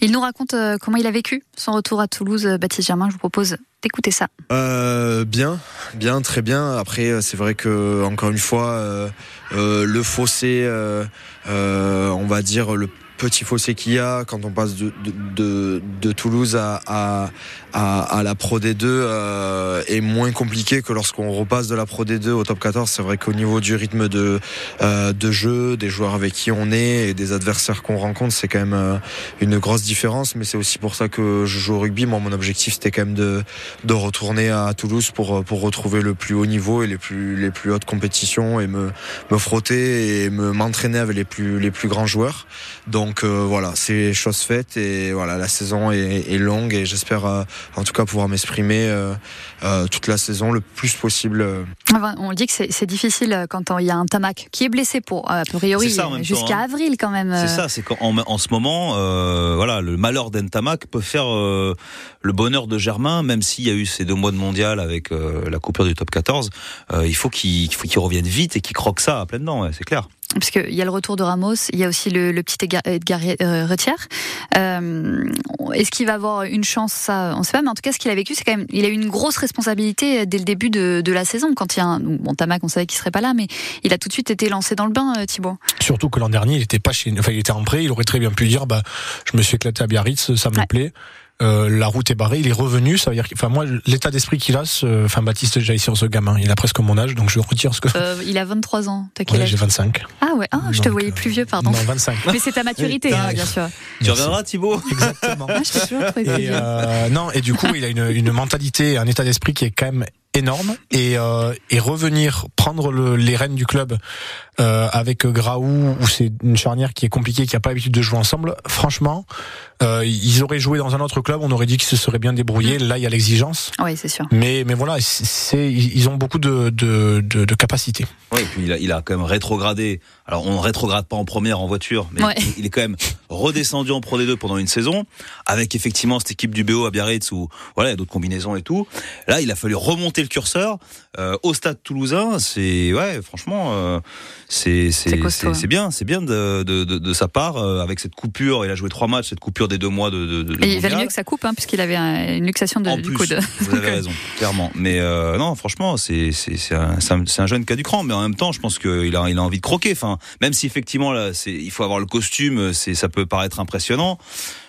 Il nous raconte euh, comment il a vécu son retour à Toulouse, euh, Baptiste Germain. Je vous propose d'écouter ça. Euh, bien, bien, très bien. Après, c'est vrai que encore une fois, le fossé, on va dire le petit fossé qu'il y a quand on passe de, Toulouse à, à, à la Pro D2 euh, est moins compliqué que lorsqu'on repasse de la Pro D2 au top 14. C'est vrai qu'au niveau du rythme de, euh, de jeu, des joueurs avec qui on est et des adversaires qu'on rencontre, c'est quand même euh, une grosse différence. Mais c'est aussi pour ça que je joue au rugby. Moi, mon objectif, c'était quand même de, de retourner à Toulouse pour, pour retrouver le plus haut niveau et les plus, les plus hautes compétitions et me, me frotter et me, m'entraîner avec les plus, les plus grands joueurs. Donc euh, voilà, c'est chose faite et voilà, la saison est, est longue et j'espère euh, en tout cas pouvoir m'exprimer euh, euh, toute la saison le plus possible. euh, Enfin, on dit que c'est difficile quand il y a un Tamac qui est blessé pour, a priori, jusqu'à hein. avril quand même. C'est ça, c'est qu'en en ce moment, euh, voilà, le malheur d'Entamac peut faire euh, le bonheur de Germain, même s'il y a eu ces deux mois de mondial avec euh, la coupure du top 14. euh, il faut qu'il revienne vite et qu'il croque ça à pleines dents, ouais, c'est clair. Parce qu'il y a le retour de Ramos, il y a aussi le, le petit Edgar, Edgar euh, Retière. Euh, Est-ce qu'il va avoir une chance? Ça, on ne sait pas. Mais en tout cas, ce qu'il a vécu, c'est quand même, il a eu une grosse responsabilité dès le début de, de la saison. Quand il y a un, bon, Tamac, on savait qu'il serait pas là, mais il a tout de suite été lancé dans le bain, euh, Thibaut. Surtout que l'an dernier, il était pas chez, enfin, il était en prêt. Il aurait très bien pu dire, bah, je me suis éclaté à Biarritz, ça me plaît. Euh, la route est barrée, il est revenu. Ça veut dire, que- enfin, moi, l'état d'esprit qu'il a, ce- enfin, Baptiste, déjà ici sur ce gamin, il a presque mon âge, donc je retire ce que. Euh, il a 23 ans. T'as quel Ouais, âge? j'ai 25. Ah ouais, ah, je te voyais plus vieux, pardon. Non, 25. Mais c'est ta maturité, hein, bien sûr. Tu reviendras, Thibaut? Exactement. Ah, je toujours Et euh, non, et du coup, il a une, une mentalité, un état d'esprit qui est quand même énorme. Et, euh, et revenir prendre le- les rênes du club euh, avec Graou, où c'est une charnière qui est compliquée, qui a pas l'habitude de jouer ensemble. Franchement, euh, ils auraient joué dans un autre club, on aurait dit qu'ils se seraient bien débrouillés. Là, il y a l'exigence. Oui, c'est sûr. Mais, mais voilà, c'est, ils ont beaucoup de, de, de, de capacités. Oui, et puis il a, il a quand même rétrogradé. Alors on rétrograde pas en première en voiture, mais Ouais. il, il est quand même redescendu en Pro D2 pendant une saison, avec effectivement cette équipe du BO à Biarritz où voilà, il y a d'autres combinaisons et tout. Là, il a fallu remonter le curseur euh, au Stade Toulousain. C'est ouais, franchement, euh, c'est c'est C'est bien, c'est bien de, de, de, de sa part euh, avec cette coupure. Il a joué trois matchs, cette coupure des deux mois de. de, de Et il valait mieux que ça coupe, hein, puisqu'il avait un- une luxation de, En du plus, coude. vous avez raison, clairement. Mais euh, non, franchement, c'est c'est c'est un, c'est un, jeune cas du cran, mais en même temps, je pense qu'il a il a envie de croquer. Enfin, même si effectivement là, c'est il faut avoir le costume, c'est ça peut paraître impressionnant.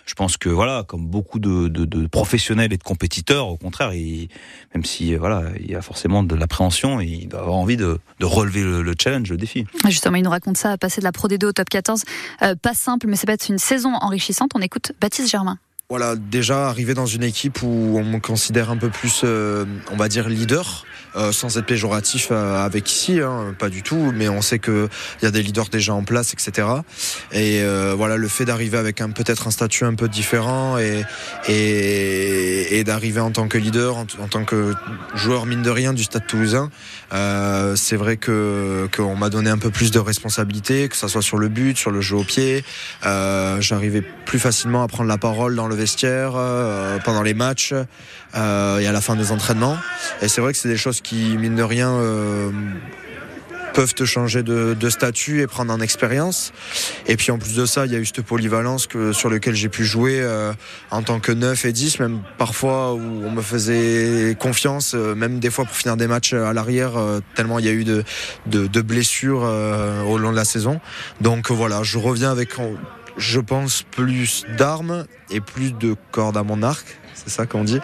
Je pense que voilà, comme beaucoup de, professionnels et de compétiteurs, au contraire, même si euh, voilà, il y a forcément de l'appréhension, il doit avoir envie de, relever le, le challenge, le défi. Justement, il nous raconte ça, passer de la Pro D2 au top 14. Euh, pas simple, mais c'est pas une saison enrichissante. On écoute Baptiste Germain. Voilà, déjà arriver dans une équipe où on me considère un peu plus, euh, on va dire, leader, euh, sans être péjoratif euh, avec ici, hein, pas du tout, mais on sait qu'il y a des leaders déjà en place, etc. Et voilà, le fait d'arriver avec un peut-être un statut un peu différent et, et, et d'arriver en tant que leader, en, en tant que joueur mine de rien du Stade Toulousain, euh, c'est vrai que qu'on m'a donné un peu plus de responsabilités, que ça soit sur le but, sur le jeu au pied. Euh, J'arrivais plus facilement à prendre la parole dans le vestiaire, euh, pendant les matchs euh, et à la fin des entraînements. Et c'est vrai que c'est des choses qui, mine de rien, euh, peuvent te changer de, statut et prendre en expérience. Et puis en plus de ça, il y a eu cette polyvalence que, sur lequel j'ai pu jouer euh, en tant que 9 et 10, même parfois où on me faisait confiance, euh, même des fois pour finir des matchs à l'arrière, euh, tellement il y a eu de, de, blessures euh, au long de la saison. Donc voilà, je reviens avec, je pense, plus d'armes et plus de cordes à mon arc c'est ça qu'on dit.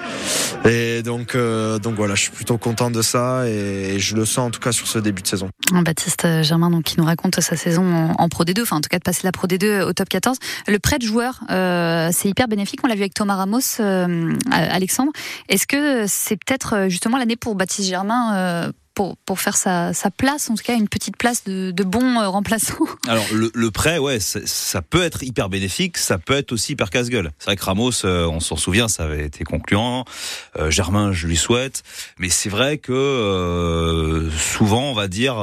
Et donc, euh, donc voilà, je suis plutôt content de ça et je le sens en tout cas sur ce début de saison. Baptiste Germain, donc, qui nous raconte sa saison en, Pro D2, enfin en tout cas de passer la Pro D2 au top 14. Le prêt de joueur, euh, c'est hyper bénéfique. On l'a vu avec Thomas Ramos, euh, Alexandre. Est-ce que c'est peut-être justement l'année pour Baptiste Germain pour, faire sa, place, en tout cas une petite place de, bon euh, remplaçant Alors le, prêt, ouais, ça peut être hyper bénéfique, ça peut être aussi hyper casse-gueule. C'est vrai que Ramos, euh, on s'en souvient, ça avait été concluant. Euh, Germain, je lui souhaite, mais c'est vrai que souvent, on va dire,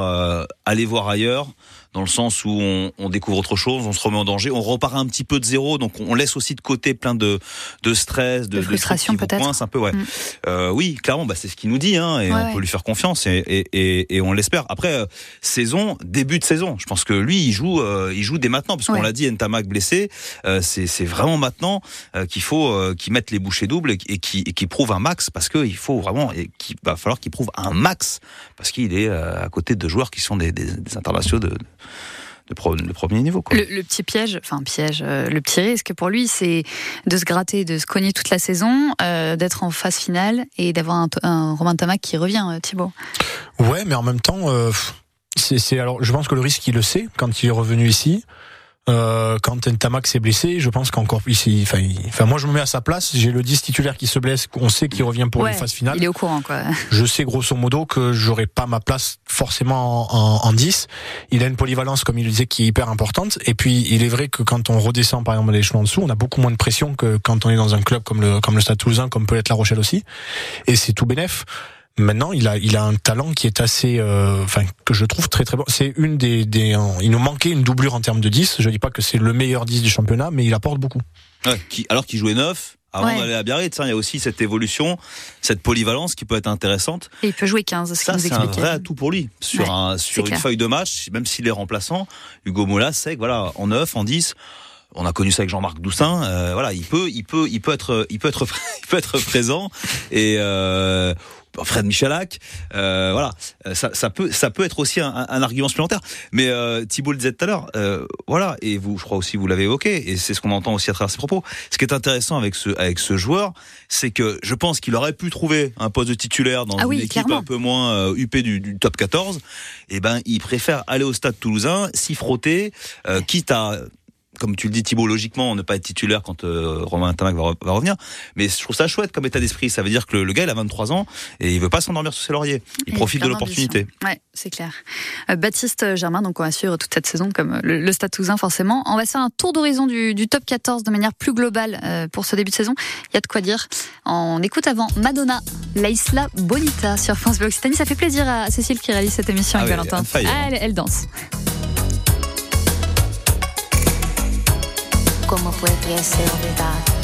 aller voir ailleurs dans le sens où on, on, découvre autre chose, on se remet en danger, on repart un petit peu de zéro, donc on laisse aussi de côté plein de, de stress, de, de frustration peut-être. un peu, ouais. Mm. Euh, oui, clairement, bah, c'est ce qu'il nous dit, hein, et on peut lui faire confiance, et, et, et, on l'espère. Après, euh, saison, début de saison, je pense que lui, il joue, euh, il joue dès maintenant, parce qu'on l'a dit, Ntamak blessé, euh, c'est vraiment maintenant qu'il faut qu'il mette les bouchées doubles et, qu'il qu prouve un max, parce qu'il faut vraiment, et qu'il va falloir qu'il prouve un max, parce qu'il est à côté de joueurs qui sont des, des, des internationaux de de, premier niveau. Quoi. Le, petit piège, enfin piège, euh, le petit risque pour lui, c'est de se gratter, de se cogner toute la saison, euh, d'être en phase finale et d'avoir un, un, Romain Tamac qui revient, euh, Thibaut. Ouais, mais en même temps, c'est alors, je pense que le risque, il le sait quand il est revenu ici. Euh, quand Ntamak s'est blessé, je pense qu'encore ici, enfin, enfin, moi je me mets à sa place. J'ai le 10 titulaire qui se blesse, on sait qu'il revient pour ouais, une phase finale. Il est au courant, quoi. Je sais grosso modo que j'aurai pas ma place forcément en, en, en, 10. Il a une polyvalence, comme il le disait, qui est hyper importante. Et puis, il est vrai que quand on redescend, par exemple, l'échelon en dessous, on a beaucoup moins de pression que quand on est dans un club comme le, comme le Stade Toulousain, comme peut être La Rochelle aussi. Et c'est tout bénef. Maintenant, il a, il a un talent qui est assez, euh, enfin, que je trouve très très bon. C'est une des, des, il nous manquait une doublure en termes de 10. Je dis pas que c'est le meilleur 10 du championnat, mais il apporte beaucoup. Ouais, qui, alors qu'il jouait 9 avant d'aller à Biarritz, hein, il y a aussi cette évolution, cette polyvalence qui peut être intéressante. Et il peut jouer 15, ce Ça, c'est un vrai atout pour lui. Sur, ouais, un, sur une clair. feuille de match, même s'il est remplaçant, Hugo Mola sait que voilà, en 9, en 10, on a connu ça avec Jean-Marc Doussin. Euh, voilà, il peut, il peut, il peut être, il peut être, il peut être présent. Et euh, Fred Michalak, euh, voilà, ça, ça, peut, ça peut être aussi un, un argument supplémentaire. Mais euh, Thibault le disait tout à l'heure, euh, voilà, et vous, je crois aussi, vous l'avez évoqué, et c'est ce qu'on entend aussi à travers ses propos. Ce qui est intéressant avec ce, avec ce joueur, c'est que je pense qu'il aurait pu trouver un poste de titulaire dans ah une oui, équipe clairement. un peu moins euh, huppée du, du, top 14. Et ben, il préfère aller au Stade Toulousain, s'y frotter, euh, quitte à comme tu le dis Thibault, logiquement, ne pas être titulaire quand euh, Romain Tamac va, va, revenir. Mais je trouve ça chouette comme état d'esprit. Ça veut dire que le, le, gars, il a 23 ans et il veut pas s'endormir sur ses lauriers. Il et profite de l'opportunité. Ouais, c'est clair. Euh, Baptiste Germain, donc on va suivre toute cette saison comme le, le Stade Toulousain forcément. On va faire un tour d'horizon du, du, top 14 de manière plus globale euh, pour ce début de saison. Il y a de quoi dire. On écoute avant Madonna, La Isla Bonita sur France Bleu Occitanie. Ça fait plaisir à Cécile qui réalise cette émission ah avec oui, Valentin. Ah, elle, elle danse. Como foi que se olvidaron.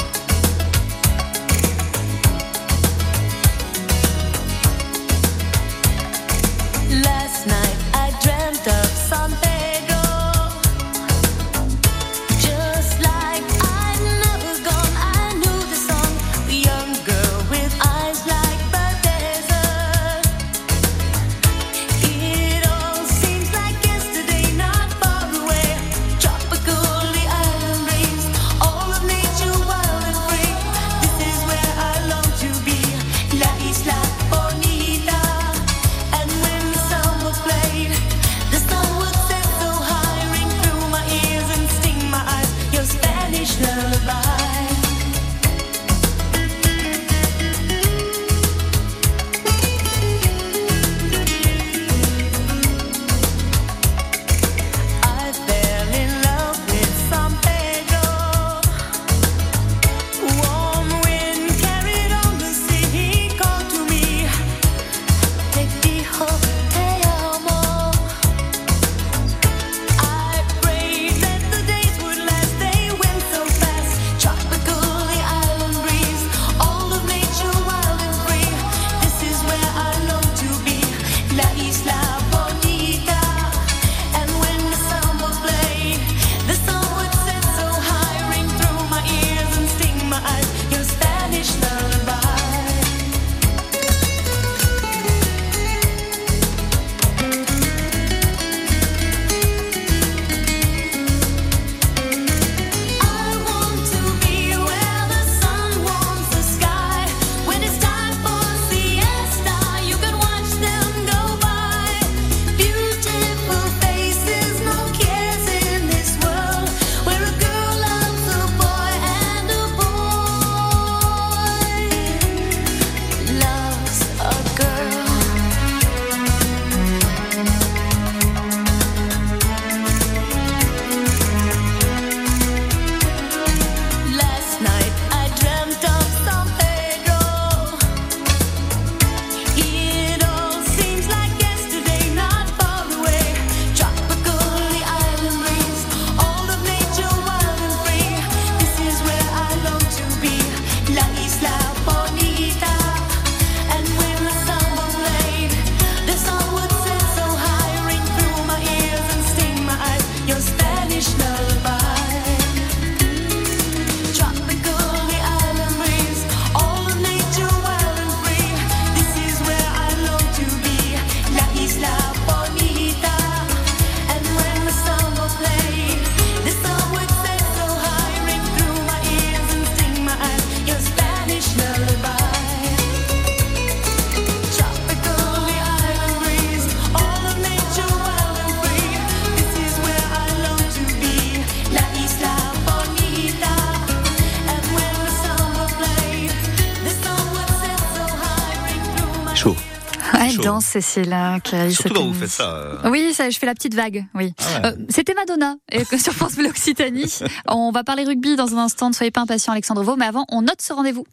Cécile, hein, Surtout quand vous faites ça. euh. Oui, ça, je fais la petite vague. Oui. Ah ouais. Euh, C'était Madonna et sur France Bleu Occitanie. On va parler rugby dans un instant. Ne soyez pas impatients, Alexandre Vaux. Mais avant, on note ce rendez-vous.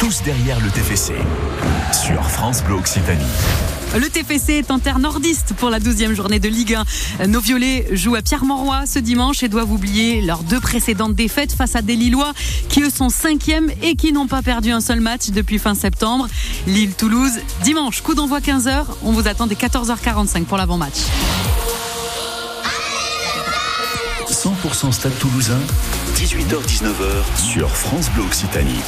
Tous derrière le TFC. Sur France Bleu Occitanie. Le TFC est en terre nordiste pour la 12e journée de Ligue 1. Nos violets jouent à Pierre-Mauroy ce dimanche et doivent oublier leurs deux précédentes défaites face à des Lillois qui eux sont cinquièmes et qui n'ont pas perdu un seul match depuis fin septembre. Lille-Toulouse, dimanche, coup d'envoi 15h. On vous attend dès 14h45 pour l'avant-match. 100% Stade Toulousain. 18h-19h sur France Bleu Occitanie.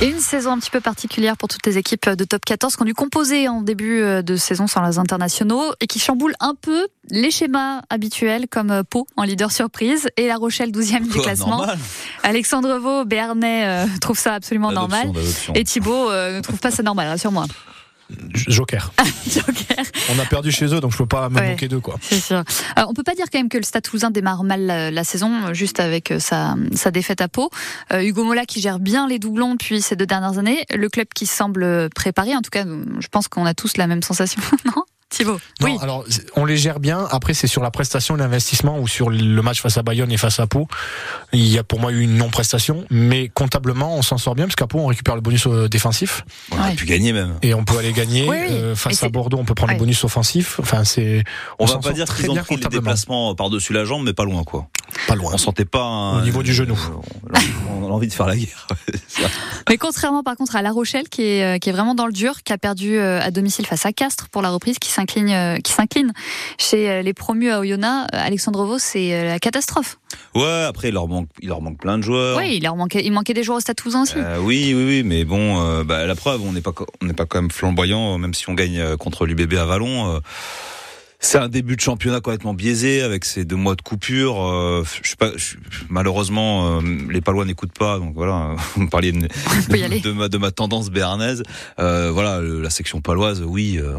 Et une saison un petit peu particulière pour toutes les équipes de top 14 qui ont dû composer en début euh, de saison sans les internationaux et qui chamboulent un peu les schémas habituels comme euh, Pau en leader surprise et La Rochelle 12e du classement. normal Alexandre Vaux, Béarnais euh, trouve ça absolument normal. Et Thibaut euh, ne trouve pas ça normal, rassure-moi. Joker. Joker. On a perdu chez eux, donc je peux pas me Ouais. moquer d'eux, quoi. C'est sûr. Euh, on peut pas dire quand même que le Stade Toulousain démarre mal la, la saison, euh, juste avec euh, sa, sa défaite à Pau. Euh, Hugo Mola qui gère bien les doublons depuis ces deux dernières années. Le club qui semble préparé, en tout cas, euh, je pense qu'on a tous la même sensation, non? Thibaut Non, Oui. alors on les gère bien. Après, c'est sur la prestation l'investissement ou sur le match face à Bayonne et face à Pau. Il y a pour moi eu une non-prestation, mais comptablement, on s'en sort bien parce qu'à Pau, on récupère le bonus euh, défensif On aurait pu gagner même. et on peut aller gagner. Oui, oui. Euh, face à Bordeaux, on peut prendre Ouais. le bonus offensif. Enfin, c'est. On, va s'en pas sort dire très qu'ils ont bien pris les déplacements par-dessus la jambe, mais pas loin, quoi. Pas loin. On sentait pas un- Au niveau du genou. euh, On a envie de faire la guerre. Mais contrairement par contre à La Rochelle qui est, euh, qui est vraiment dans le dur, qui a perdu euh, à domicile face à Castres pour la reprise, qui s'incline, qui s'incline chez les promus à Oyonnax, Alexandre Vaux, c'est la catastrophe. Ouais, après, il leur manque, il leur manque plein de joueurs. Oui, il leur manquait, il manquait des joueurs au Stade Toulousain aussi. Euh, oui, oui, oui, mais bon, euh, bah, la preuve, on n'est pas, on n'est pas quand même flamboyant, même si on gagne contre l'UBB à Vallon. C'est un début de championnat complètement biaisé avec ces deux mois de coupure. euh, je sais pas, je- malheureusement, euh, les Palois n'écoutent pas, donc voilà. Vous me parliez de, ma, de ma tendance béarnaise. Euh, voilà, le- la section paloise, oui, euh,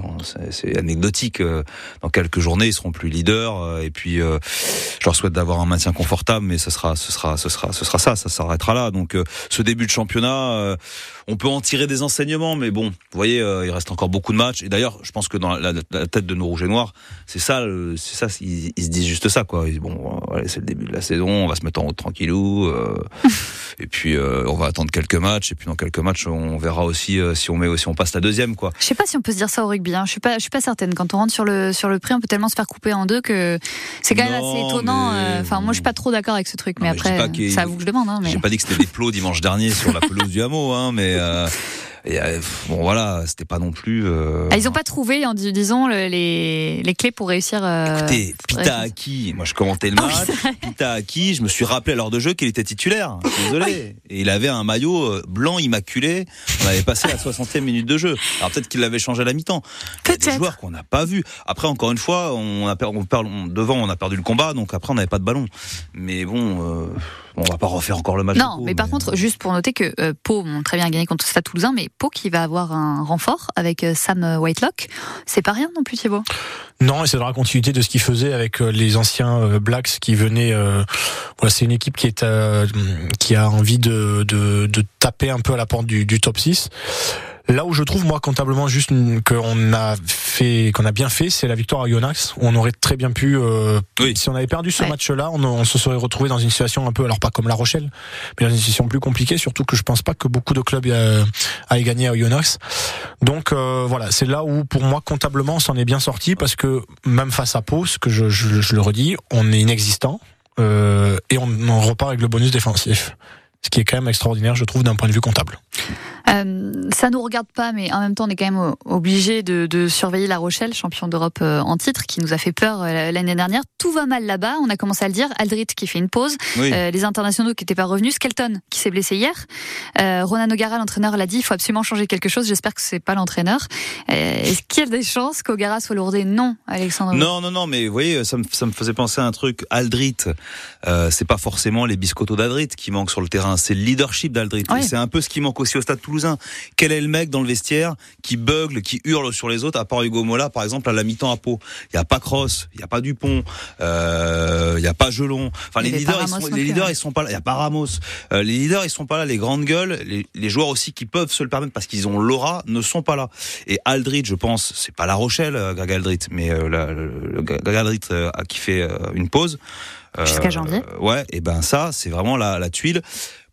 c'est- anecdotique. euh, Dans quelques journées, ils seront plus leaders. euh, Et puis, euh, je leur souhaite d'avoir un maintien confortable, mais ce sera, ce sera, ce sera, ce sera ça, ça s'arrêtera là. Donc, euh, ce début de championnat, euh, on peut en tirer des enseignements, mais bon, vous voyez, euh, il reste encore beaucoup de matchs. Et d'ailleurs, je pense que dans la, la- la tête de nos rouges et noirs, c'est ça, le- c'est ça, ils, ils se disent juste ça, quoi. Ils disent, bon, euh, voilà, c'est le début de la saison, on va se mettre en route tranquillou. euh, et puis, euh, on va attendre quelques matchs. Et puis, dans quelques matchs, on verra aussi euh, si on met, si on passe la deuxième, quoi. Je sais pas si on peut se dire ça au rugby. Hein. Je suis pas, je suis pas certaine. Quand on rentre sur le sur le prix, on peut tellement se faire couper en deux que c'est quand même Non, assez étonnant. mais- euh, Enfin, moi, je suis pas trop d'accord avec ce truc, mais Non, mais après, à vous que je demande. Hein, mais... J'ai pas dit que c'était des plots dimanche dernier sur la pelouse du hameau, hein, mais euh, et, euh, bon voilà, c'était pas non plus. euh, Ah, ils ont pas trouvé, en dis- disons, le- les, les clés pour réussir. euh, Écoutez, Pita. Aki, moi je commentais le Ah match. Pita Aki, je me suis rappelé à l'heure de jeu qu'il était titulaire. Désolé. Et il avait un maillot blanc immaculé. On avait passé la 60e minute de jeu. Alors peut-être qu'il l'avait changé à la mi-temps. A des Peut-être. joueurs qu'on n'a pas vus. Après, encore une fois, on a per- on perd- on- devant, on a perdu le combat, donc après on n'avait pas de ballon. Mais bon, euh, on va pas refaire encore le match. Non, de Pau, mais par contre, juste pour noter que euh, Pau ont très bien gagné contre Stade Toulousain, mais Pau qui va avoir un renfort avec euh, Sam Whitelock, c'est pas rien non plus, Thibaut. Non, et c'est dans la continuité de ce qu'il faisait avec euh, les anciens euh, Blacks qui venaient. euh, voilà, c'est une équipe qui est euh, qui a envie de, de, de taper un peu à la porte du, du top 6. Là où je trouve moi comptablement juste qu'on a fait qu'on a bien fait, c'est la victoire à Yonax. Où on aurait très bien pu. euh, Si on avait perdu ce Ouais. match-là, on, on se serait retrouvé dans une situation un peu, alors pas comme La Rochelle, mais dans une situation plus compliquée. Surtout que je pense pas que beaucoup de clubs euh, aient gagné à Yonax. Donc euh, voilà, c'est là où pour moi comptablement on s'en est bien sorti parce que même face à Pau, ce que je, je, je le redis, on est inexistant euh, et on, on repart avec le bonus défensif. Ce qui est quand même extraordinaire, je trouve, d'un point de vue comptable. Euh, ça nous regarde pas, mais en même temps, on est quand même obligé de, de surveiller La Rochelle, champion d'Europe euh, en titre, qui nous a fait peur euh, l'année dernière. Tout va mal là-bas, on a commencé à le dire. Aldrit qui fait une pause, Oui. Euh, les internationaux qui n'étaient pas revenus, Skelton qui s'est blessé hier. Euh, Ronan O'Gara, l'entraîneur, l'a dit, il faut absolument changer quelque chose. J'espère que c'est pas l'entraîneur. Euh, Est-ce qu'il y a des chances qu'Ogara soit lourdé? Non, Alexandre. Non, non, non, mais vous voyez, ça me, ça me faisait penser à un truc. Aldrit, euh, c'est pas forcément les biscottos d'Aldrit qui manquent sur le terrain. Enfin, c'est le leadership d'Aldrit. Ouais. C'est un peu ce qui manque aussi au Stade Toulousain. Quel est le mec dans le vestiaire qui bugle, qui hurle sur les autres, à part Hugo Mola, par exemple, à la mi-temps à Pau? Il y a pas Cross, il y a pas Dupont, euh, il y a pas Gelon. Enfin, les leaders, ils sont, les leaders, hein. ils sont pas là. Il y a pas Ramos. Euh, les leaders, ils sont pas là. Les grandes gueules, les, les joueurs aussi qui peuvent se le permettre parce qu'ils ont l'aura, ne sont pas là. Et Aldrit, je pense, c'est pas La Rochelle, euh, Greg Aldrit, mais euh, la- le, le Greg Aldrit euh, a- qui fait euh, une pause. Euh, Jusqu'à janvier. Ouais, et ben ça, c'est vraiment la, la tuile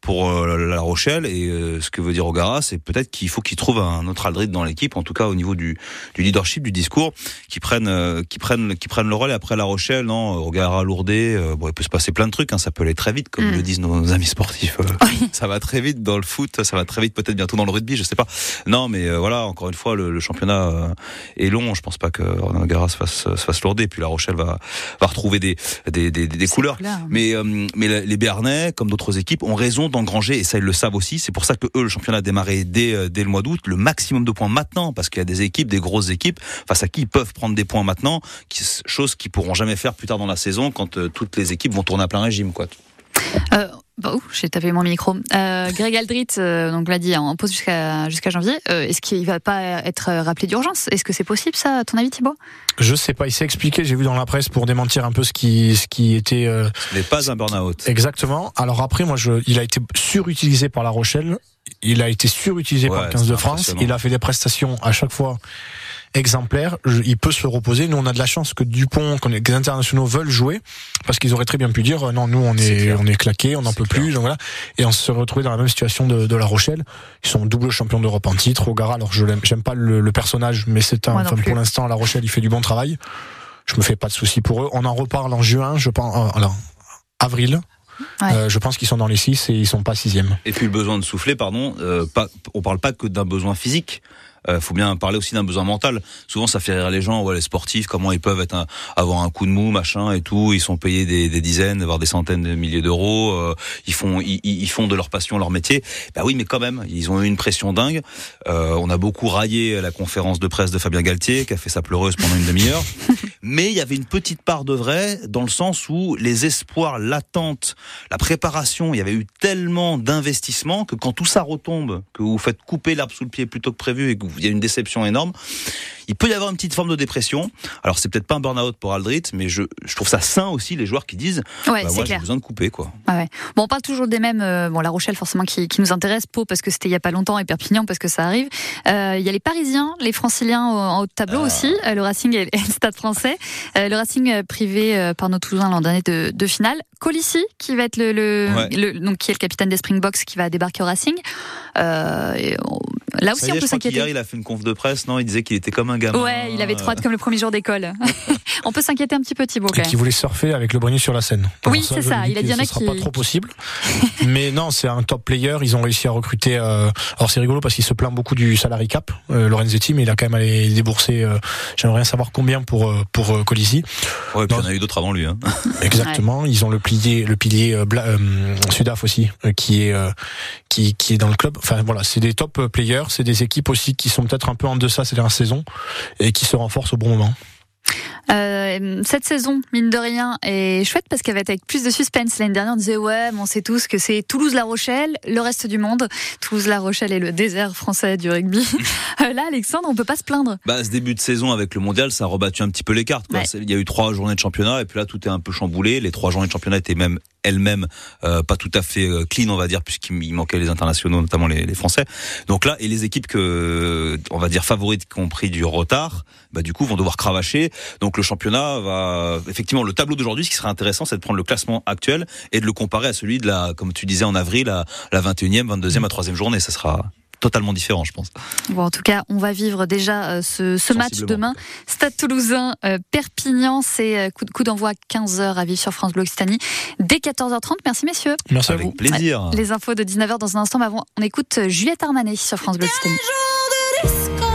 pour euh, La Rochelle. Et euh, ce que veut dire Ogara, c'est peut-être qu'il faut qu'il trouve un autre Aldrit dans l'équipe, en tout cas au niveau du, du leadership, du discours, qui prennent, euh, qui prennent, qui prennent le relais. Après La Rochelle, non, Ogara lourdé, euh, bon, il peut se passer plein de trucs. Hein, ça peut aller très vite, comme Mm. le disent nos amis sportifs. euh, Ça va très vite dans le foot, ça va très vite peut-être bientôt dans le rugby, je sais pas. Non, mais euh, voilà, encore une fois, le, le championnat euh, est long. Je pense pas que Garros se fasse, se fasse lourder. Puis La Rochelle va, va retrouver des, des, des, des couleurs. couleurs. Mais, euh, mais les Béarnais, comme d'autres équipes, ont raison d'engranger, et ça ils le savent aussi. C'est pour ça que eux, le championnat a démarré dès, euh, dès le mois d'août, le maximum de points maintenant, parce qu'il y a des équipes, des grosses équipes, face à qui ils peuvent prendre des points maintenant, chose qu'ils pourront jamais faire plus tard dans la saison, quand euh, toutes les équipes vont tourner à plein régime, quoi. Euh, bah, ouh, j'ai tapé mon micro. Euh, Greg Aldrit, euh, donc l'a dit, en pause jusqu'à jusqu'à janvier. Euh, Est-ce qu'il va pas être rappelé d'urgence? Est-ce que c'est possible ça, à ton avis, Thibaut? Je sais pas, il s'est expliqué, j'ai vu dans la presse pour démentir un peu ce qui, ce qui était. euh, Ce n'est pas un burn-out. Exactement. Alors après, moi, je, il a été surutilisé par La Rochelle. Il a été surutilisé Ouais, par le 15 de France. Il a fait des prestations à chaque fois exemplaires. Je- il peut se reposer. Nous, on a de la chance que Dupont, que les internationaux veulent jouer, parce qu'ils auraient très bien pu dire euh, non, nous, on est, clair. on est claqué, on n'en peut plus. Donc voilà. Et on se retrouvait dans la même situation de, de La Rochelle. Ils sont double champion d'Europe en titre. Ogara, alors je l'aime, j'aime pas le, le personnage, mais c'est un, enfin, pour l'instant, La Rochelle, il fait du bon travail. Je me fais pas de soucis pour eux. On en reparle en juin, je pense, euh, alors, avril. Ouais. Euh, je pense qu'ils sont dans les 6 et ils sont pas sixième. Et puis le besoin de souffler, pardon, euh, pas, on parle pas que d'un besoin physique. Euh, faut bien parler aussi d'un besoin mental. Souvent, ça fait rire les gens, ouais, les sportifs, comment ils peuvent être un- avoir un coup de mou, machin et tout. Ils sont payés des, des dizaines, voire des centaines de milliers d'euros. Euh, ils font, ils, ils font de leur passion leur métier. Bah oui, mais quand même, ils ont eu une pression dingue. Euh, on a beaucoup raillé la conférence de presse de Fabien Galtier, qui a fait sa pleureuse pendant une demi-heure. mais il y avait une petite part de vrai dans le sens où les espoirs, l'attente, la préparation, il y avait eu tellement d'investissements que quand tout ça retombe, que vous faites couper l'arbre sous le pied plutôt que prévu et qu'il y a une déception énorme, il peut y avoir une petite forme de dépression. Alors c'est peut-être pas un burn-out pour Aldrit, mais je, je trouve ça sain aussi les joueurs qui disent Ouais, bah, moi j'ai besoin de couper quoi. Ah ouais. Bon, on parle toujours des mêmes. euh, bon, La Rochelle, forcément, qui, qui nous intéresse. Pau, parce que c'était il y a pas longtemps, et Perpignan, parce que ça arrive. Euh, Il y a les Parisiens, les Franciliens en haut de tableau Ah. aussi. euh, le Racing et, et le Stade Français. Le Racing privé par nos Toulousains l'an dernier de, de finale. Colissi, qui va être le, le, Ouais. le- donc qui est le capitaine des Springboks, qui va débarquer au Racing. Et on- là aussi, on peut s'inquiéter. il a fait une conf de presse, non? Il disait qu'il était comme un gamin. Ouais, il avait trop hâte comme le premier jour d'école. on peut s'inquiéter un petit peu, Thibaut. Et qui voulait surfer avec le Brigny sur la Seine. Oui, c'est ça. Il a dit, ce sera qui- pas trop possible. Mais non, c'est un top player. Ils ont réussi à recruter. euh, Alors c'est rigolo parce qu'il se plaint beaucoup du salary cap, euh, Lorenzetti, mais il a quand même allé débourser. Euh... J'aimerais rien savoir combien pour euh, pour euh, Colissi. Ouais, puis il y en a eu d'autres avant lui. Hein. Exactement. Ils ont le pilier, le pilier euh, Bla- euh, Sudaf aussi, euh, qui est euh, qui qui est dans le club. Enfin voilà, c'est des top players. C'est des équipes aussi qui sont peut-être un peu en deçà ces dernières saisons et qui se renforcent au bon moment. Euh, cette saison, mine de rien, est chouette parce qu'elle va être avec plus de suspense. L'année dernière, on disait ouais, mais on sait tous que c'est Toulouse-La Rochelle, le reste du monde. Toulouse-La Rochelle est le désert français du rugby. Euh, Là, Alexandre, on peut pas se plaindre. Bah, ce début de saison avec le mondial, ça a rebattu un petit peu les cartes. quoi. Ouais. Il y a eu trois journées de championnat et puis là tout est un peu chamboulé. Les trois journées de championnat étaient même elles-mêmes euh, pas tout à fait euh, clean, on va dire, puisqu'il il manquait les internationaux, notamment les, les Français. Donc là, et les équipes que on va dire favorites qui ont pris du retard, bah du coup vont devoir cravacher. Donc le championnat va effectivement le tableau d'aujourd'hui, ce qui serait intéressant, c'est de prendre le classement actuel et de le comparer à celui de la, comme tu disais en avril, à la 21e, 22e, à 3e journée. Ça sera totalement différent, je pense. Bon, en tout cas, on va vivre déjà euh, ce, ce match demain. Stade Toulousain, euh, Perpignan, c'est euh, coup, de- coup d'envoi 15h à vivre sur France Bleu Occitanie dès 14h30. Merci messieurs. Merci à vous. plaisir. Les infos de 19h dans un instant, mais avant, on écoute Juliette Armanet sur France Bleu Occitanie. jour